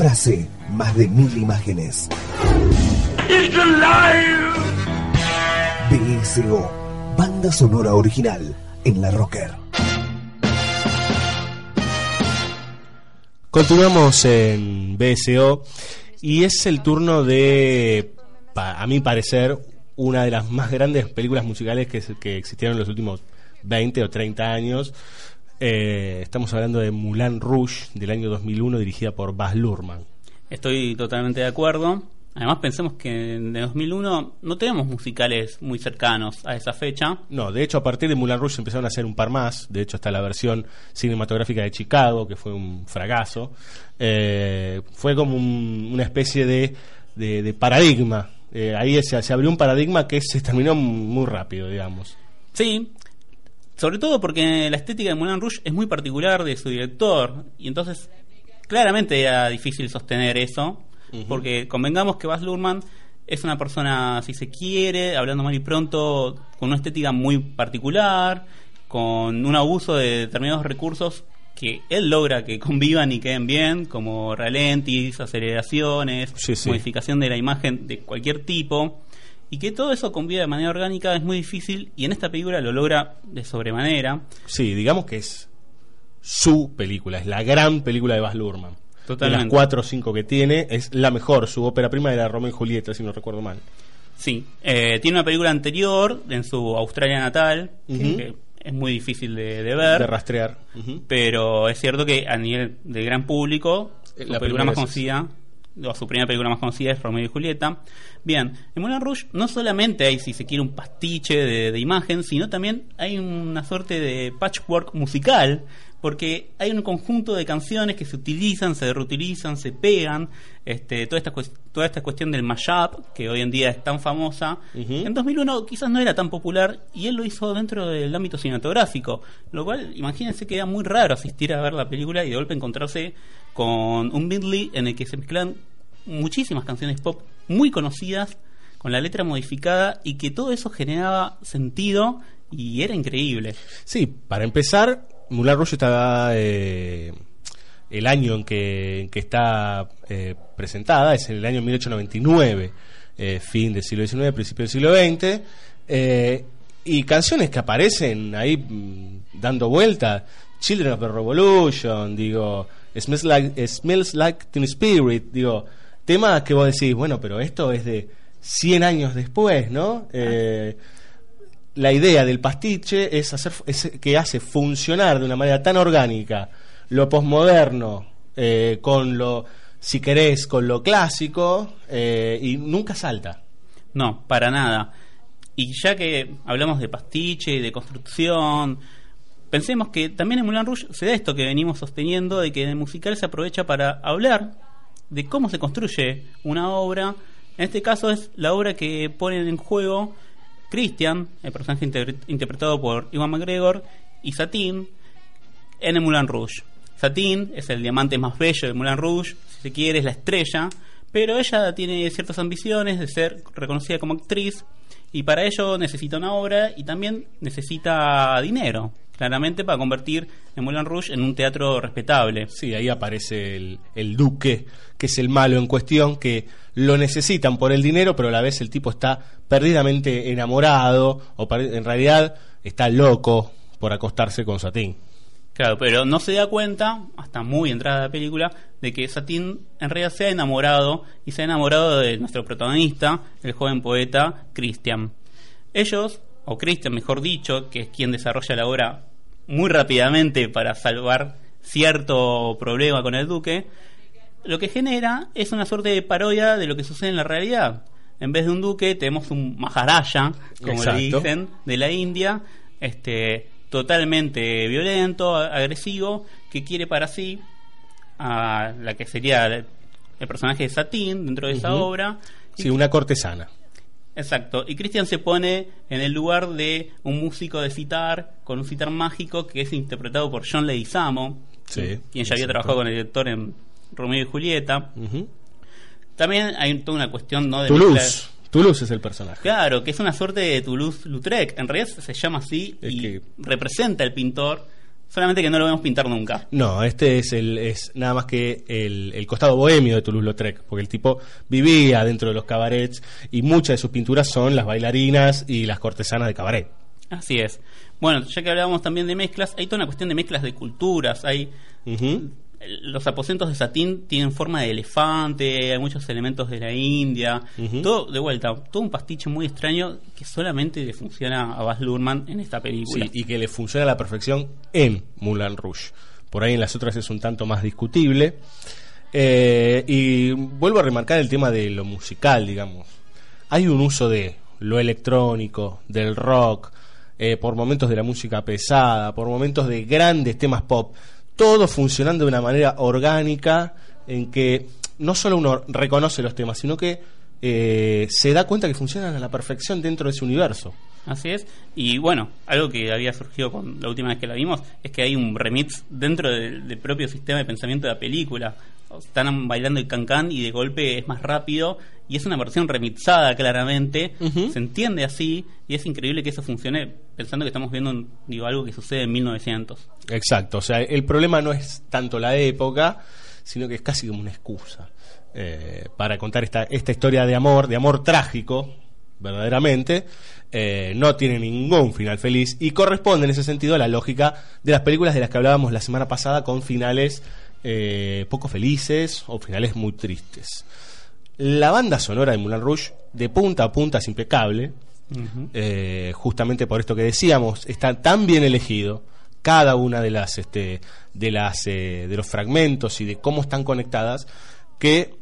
Frase, más de mil imágenes. It's alive! BSO, banda sonora original en la Rocker. Continuamos en BSO y es el turno de, pa- a mi parecer, una de las más grandes películas musicales que existieron en los últimos 20 o 30 años. Eh, estamos hablando de Moulin Rouge del año 2001 dirigida por Baz Luhrmann. Estoy totalmente de acuerdo. Además, pensemos que en 2001 no tenemos musicales muy cercanos a esa fecha. No, de hecho, a partir de Moulin Rouge empezaron a hacer un par más. De hecho, está la versión cinematográfica de Chicago, que fue un fracaso. Eh, fue como un- una especie de, de- de paradigma. Eh, ahí se, se abrió un paradigma que se terminó muy rápido, digamos. Sí, Sobre todo porque la estética de Moulin Rouge es muy particular de su director. Y entonces, claramente era difícil sostener eso. Porque convengamos que Baz Luhrmann es una persona, si se quiere, hablando mal y pronto, con una estética muy particular, con un abuso de determinados recursos que él logra que convivan y queden bien, como ralentis, aceleraciones, Sí, sí. modificación de la imagen de cualquier tipo. Y que todo eso conviva de manera orgánica es muy difícil y en esta película lo logra de sobremanera. Sí, digamos que es su película, es la gran película de Baz Luhrmann. De Totalmente. las cuatro o cinco que tiene, es la mejor. Su ópera prima era Romeo y Julieta, si no recuerdo mal. Sí, eh, tiene una película anterior en su Australia natal, que- es muy difícil de, de ver. De rastrear. Pero es cierto que a nivel de gran público, Eh, la película más conocida, o su primera película más conocida es Romeo y Julieta. Bien, en Moulin Rouge no solamente hay, si se quiere, un pastiche de, de imagen, sino también hay una suerte de patchwork musical, porque hay un conjunto de canciones que se utilizan, se reutilizan, se pegan, este, toda, esta, toda esta cuestión del mashup, que hoy en día es tan famosa, en 2001 quizás no era tan popular y él lo hizo dentro del ámbito cinematográfico, lo cual imagínense que era muy raro asistir a ver la película y de golpe encontrarse con un medley en el que se mezclan muchísimas canciones pop muy conocidas con la letra modificada y que todo eso generaba sentido y era increíble. Sí, para empezar, Moulin Rouge está. eh, el año en que, en que está eh, presentada es el año 1899, eh, fin del siglo XIX, principio del siglo XX. eh, y canciones que aparecen ahí mm, dando vuelta: Children of the Revolution, digo, Smells Like, Smells like Teen Spirit, digo, temas que vos decís, bueno, pero esto es de 100 años después, ¿no? Eh, la idea del pastiche es hacer es que hace funcionar de una manera tan orgánica lo posmoderno eh, con lo si querés con lo clásico eh, y nunca salta No, para nada. Y ya que hablamos de pastiche y de construcción, pensemos que también en Moulin Rouge se da esto que venimos sosteniendo, de que el musical se aprovecha para hablar de cómo se construye una obra. En este caso es la obra que ponen en juego Christian, el personaje inter- interpretado por Iwan McGregor, y Satin en el Moulin Rouge. Satin es el diamante más bello de Moulin Rouge, si se quiere, es la estrella, pero ella tiene ciertas ambiciones de ser reconocida como actriz y para ello necesita una obra y también necesita dinero, claramente para convertir el Moulin Rouge en un teatro respetable. sí ahí aparece el, el duque que es el malo en cuestión que lo necesitan por el dinero pero a la vez el tipo está perdidamente enamorado o en realidad está loco por acostarse con Satín Claro, pero no se da cuenta, hasta muy entrada la película, de que Satín en realidad se ha enamorado y se ha enamorado de nuestro protagonista, el joven poeta Christian. Ellos, o Christian mejor dicho, que es quien desarrolla la obra muy rápidamente para salvar cierto problema con el duque, lo que genera es una suerte de parodia de lo que sucede en la realidad. En vez de un duque tenemos un maharaja, como Exacto. le dicen, de la India, este totalmente violento, agresivo, que quiere para sí a la que sería el personaje de Satín dentro de esa obra. sí una cortesana Exacto. Y Christian se pone en el lugar de un músico de citar, con un citar mágico que es interpretado por John Leguizamo, Sí, quien ya había trabajado con el director en Romeo y Julieta. También hay toda una cuestión ¿no? de Toulouse Toulouse es el personaje Claro, que es una suerte de Toulouse-Lautrec. En realidad se llama así y representa al pintor, solamente que no lo vemos pintar nunca. No, este es el es nada más que el, el costado bohemio de Toulouse-Lautrec, porque el tipo vivía dentro de los cabarets y muchas de sus pinturas son las bailarinas y las cortesanas de cabaret. Así es. Bueno, ya que hablábamos también de mezclas, hay toda una cuestión de mezclas de culturas. Hay los aposentos de satín tienen forma de elefante, hay muchos elementos de la India, todo de vuelta, todo un pastiche muy extraño que solamente le funciona a Baz Luhrmann en esta película. Sí, y que le funciona a la perfección en Moulin Rouge. Por ahí en las otras es un tanto más discutible. Eh, y vuelvo a remarcar el tema de lo musical, digamos. Hay un uso de lo electrónico, del rock, eh, por momentos de la música pesada, por momentos de grandes temas pop, todo funcionando de una manera orgánica en que no solo uno reconoce los temas, sino que eh, se da cuenta que funcionan a la perfección dentro de ese universo. Así es. Y bueno, algo que había surgido con la última vez que la vimos es que hay un remix dentro del, del propio sistema de pensamiento de la película. Están bailando el cancán y de golpe es más rápido y es una versión remixada claramente. Se entiende así y es increíble que eso funcione pensando que estamos viendo un- digo, algo que sucede en 1900. Exacto, o sea, el problema no es tanto la época, sino que es casi como una excusa eh, para contar esta, esta historia de amor, de amor trágico, verdaderamente. Eh, no tiene ningún final feliz y corresponde en ese sentido a la lógica de las películas de las que hablábamos la semana pasada con finales eh, poco felices o finales muy tristes. La banda sonora de Moulin Rouge, de punta a punta, es impecable. Eh, justamente por esto que decíamos, está tan bien elegido cada una de las este, de las de los fragmentos y de cómo están conectadas que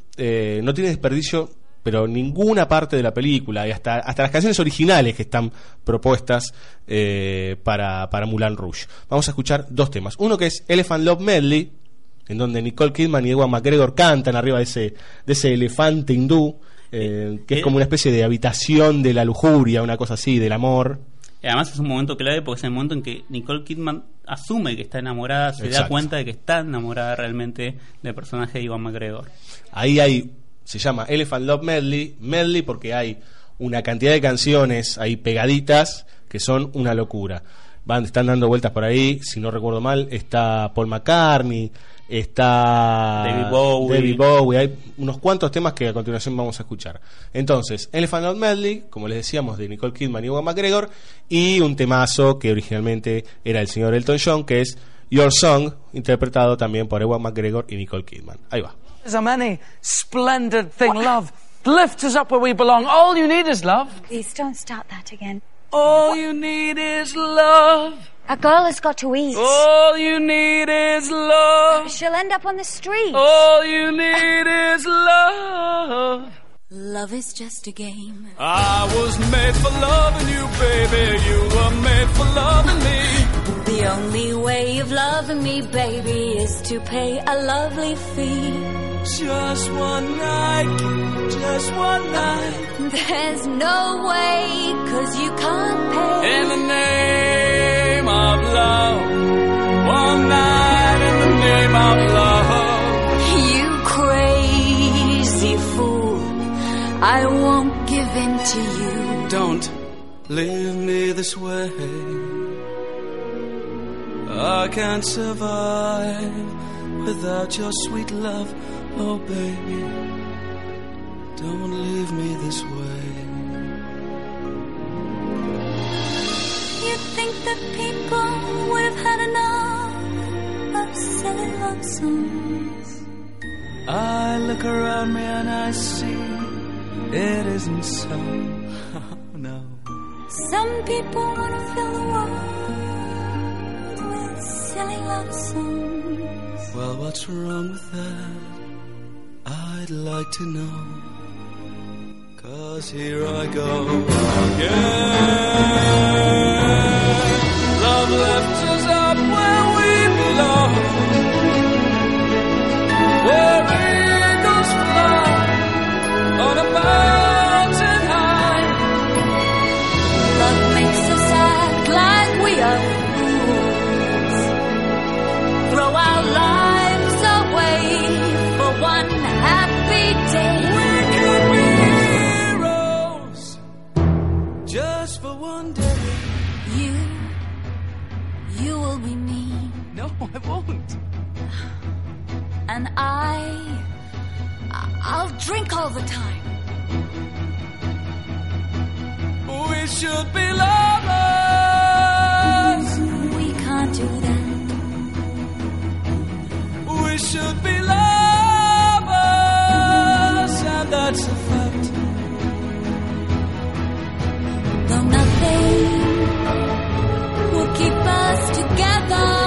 no tiene desperdicio pero ninguna parte de la película y hasta hasta las canciones originales que están propuestas eh, para para Moulin Rouge. Vamos a escuchar dos temas. Uno que es Elephant Love Medley en donde Nicole Kidman y Ewan McGregor cantan arriba de ese de ese elefante hindú eh, que es como una especie de habitación de la lujuria, una cosa así, del amor. Y además es un momento clave porque es el momento en que Nicole Kidman asume que está enamorada, se da cuenta de que está enamorada realmente del personaje de Iwan McGregor. Ahí hay, se llama Elephant Love Medley, medley porque hay una cantidad de canciones ahí pegaditas que son una locura. Van, están dando vueltas por ahí, si no recuerdo mal, está Paul McCartney, está David Bowie. David Bowie, hay unos cuantos temas que a continuación vamos a escuchar. Entonces, Elephant Love Medley, como les decíamos, de Nicole Kidman y Ewan McGregor, y un temazo que originalmente era el señor Elton John, que es Your Song, interpretado también por Ewan McGregor y Nicole Kidman. Ahí va. There's a many splendid thing, love. Lift us up where we belong. All you need is love. Please don't start that again. All you need is love. A girl has got to eat. All you need is love. She'll end up on the street. All you need is love. Love is just a game. I was made for loving you, baby. You were made for loving me. The only way of loving me, baby, is to pay a lovely fee. Just one night, just one night. There's no way, cause you can't pay. In the name of love. One night in the name of love. I won't give in to you. Don't leave me this way. I can't survive without your sweet love. Oh, baby, don't leave me this way. You think that people would have had enough of silly love songs? I look around me and I see it isn't so. no. Some people want to fill the world with silly love songs. Well, what's wrong with that? I'd like to know. Cause here I go again. Love left just for one day. You, you will be me, No, I won't. and I, I'll drink all the time. We should be lovers. We can't do that. We should be lovers, and that's a fact. Nothing will keep us together.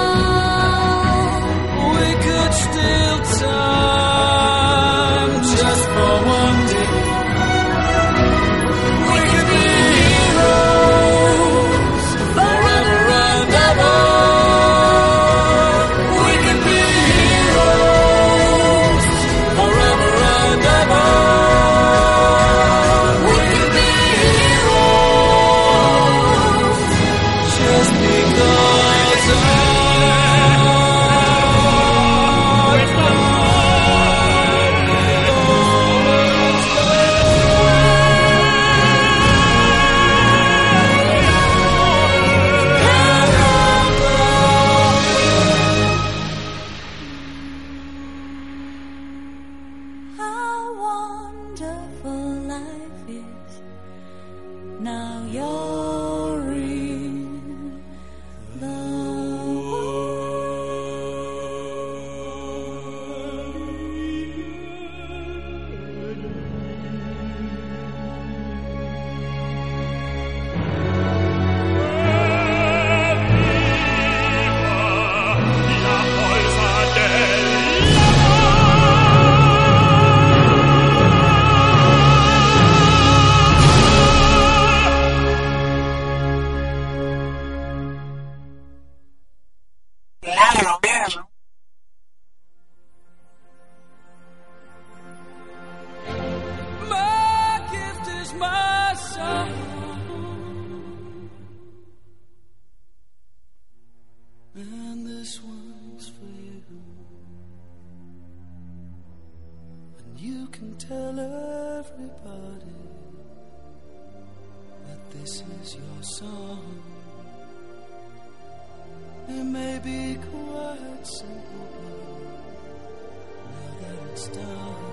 Tell everybody that this is your song. It may be quite simple, but now that it's done.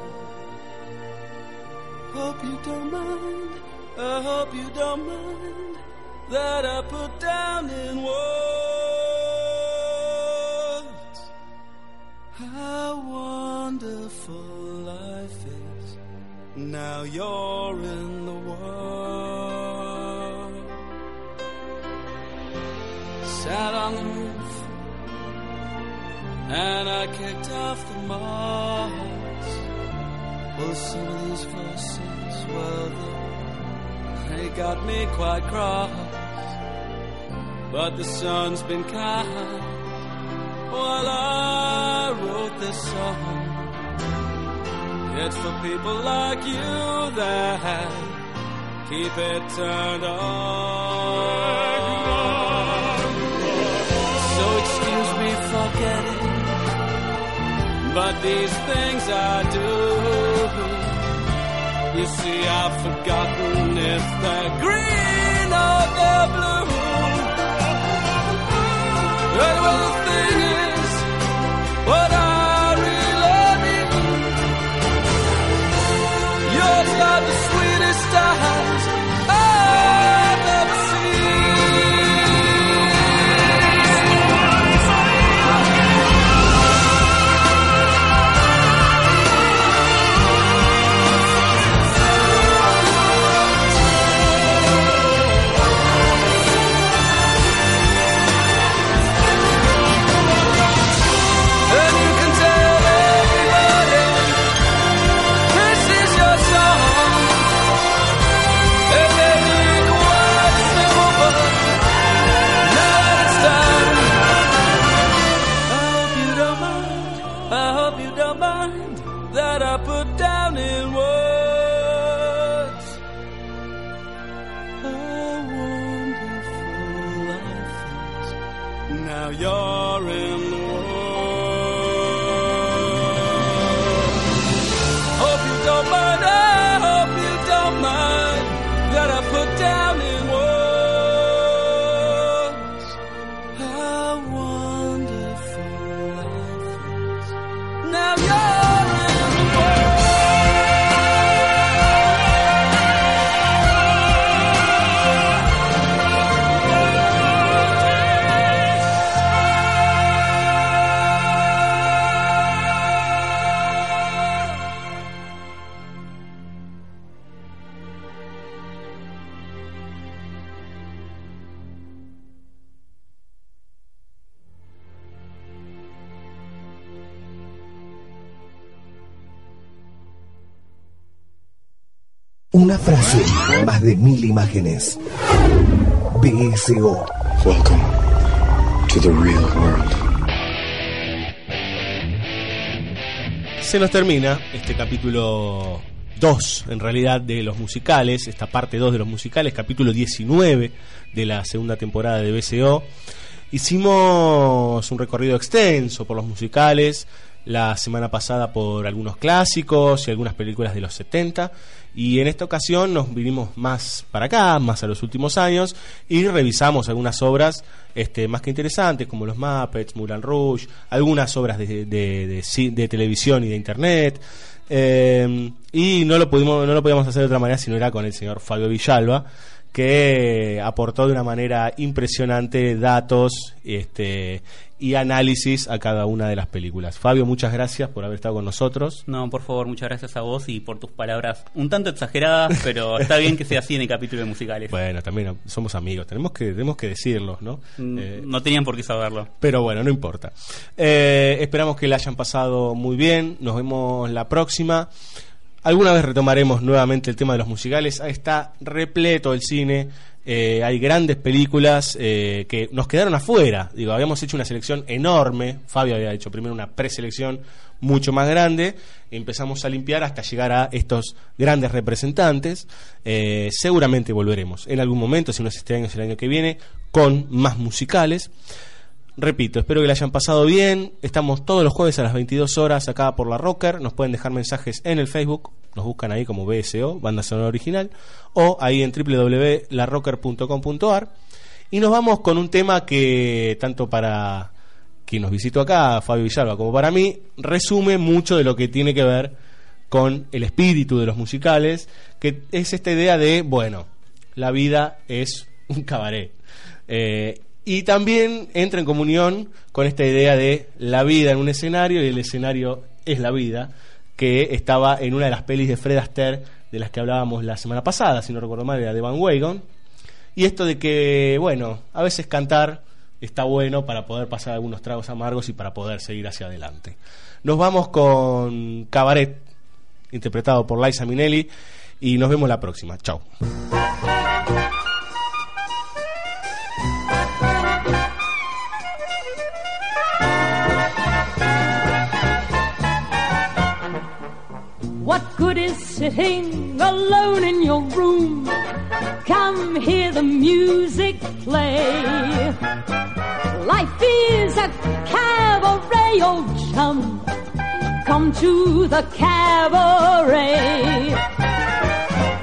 Hope you don't mind. I hope you don't mind that I put down in words quite cross. But the sun's been kind while I wrote this song. It's for people like you that keep it turned on. So excuse me for getting but these things I do. You see, I've forgotten if they're green blue. And when Now you're in imágenes. BSO. Welcome to the real world. Se nos termina este capítulo 2, en realidad, de los musicales, esta parte 2 de los musicales, capítulo 19 de la segunda temporada de BCO. Hicimos un recorrido extenso por los musicales, la semana pasada por algunos clásicos y algunas películas de los 70 y en esta ocasión nos vinimos más para acá, más a los últimos años y revisamos algunas obras este, más que interesantes como los Muppets, Moulin Rouge, algunas obras de, de, de de televisión y de internet. Eh, y no lo pudimos no lo podíamos hacer de otra manera si no era con el señor Fabio Villalba que aportó de una manera impresionante datos este, y análisis a cada una de las películas. Fabio, muchas gracias por haber estado con nosotros. No, por favor, muchas gracias a vos y por tus palabras un tanto exageradas, pero está bien que sea así en el capítulo de musicales. Bueno, también somos amigos, tenemos que, tenemos que decirlo, ¿no? Mm, Eh, no tenían por qué saberlo. Pero bueno, no importa. Eh, esperamos que la hayan pasado muy bien. Nos vemos la próxima. Alguna vez retomaremos nuevamente el tema de los musicales. Ahí está repleto el cine. Eh, hay grandes películas eh, que nos quedaron afuera. Digo, habíamos hecho una selección enorme. Fabio había hecho primero una preselección mucho más grande. Empezamos a limpiar hasta llegar a estos grandes representantes. Eh, seguramente volveremos en algún momento, si no es este año, es el año que viene, con más musicales. Repito, espero que la hayan pasado bien. Estamos todos los jueves a las 22 horas acá por la Rocker. Nos pueden dejar mensajes en el Facebook. Nos buscan ahí como BSO, Banda Sonora Original. O ahí en www.larrocker.com.ar. Y nos vamos con un tema que, tanto para quien nos visitó acá, Fabio Villalba, como para mí, resume mucho de lo que tiene que ver con el espíritu de los musicales, que es esta idea de, bueno, la vida es un cabaret. Eh, y también entra en comunión con esta idea de la vida en un escenario y el escenario es la vida, que estaba en una de las pelis de Fred Astaire de las que hablábamos la semana pasada, si no recuerdo mal, era de Van Wagon. Y esto de que, bueno, a veces cantar está bueno para poder pasar algunos tragos amargos y para poder seguir hacia adelante. Nos vamos con Cabaret, interpretado por Liza Minnelli, y nos vemos la próxima. Chao. What good is sitting alone in your room? Come hear the music play. Life is a cabaret, old chum. Come to the cabaret.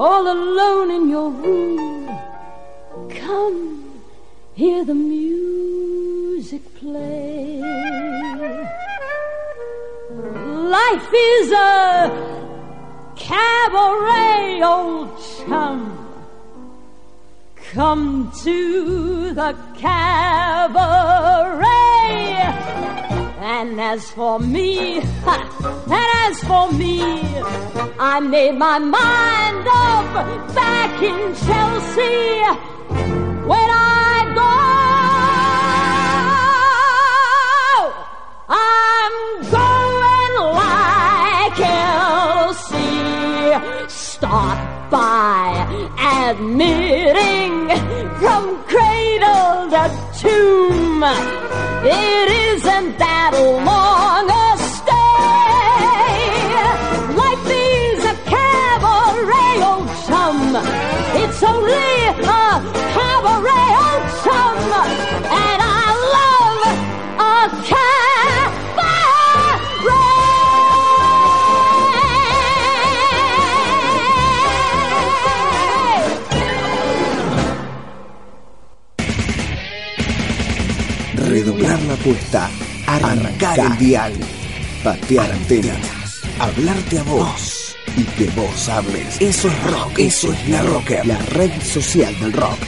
all alone in your room? Come, hear the music play. Life is a cabaret, old chum. Come to the cabaret. And as for me, and as for me, I made my mind up back in Chelsea when I go. I'm going like Elsie. Start by admitting from cradle to tomb. It isn't that long Apuesta, arrancar el dial, patear antenas, hablarte a vos. Y que vos hables. Eso es rock, eso es la rocker, la red social del rock.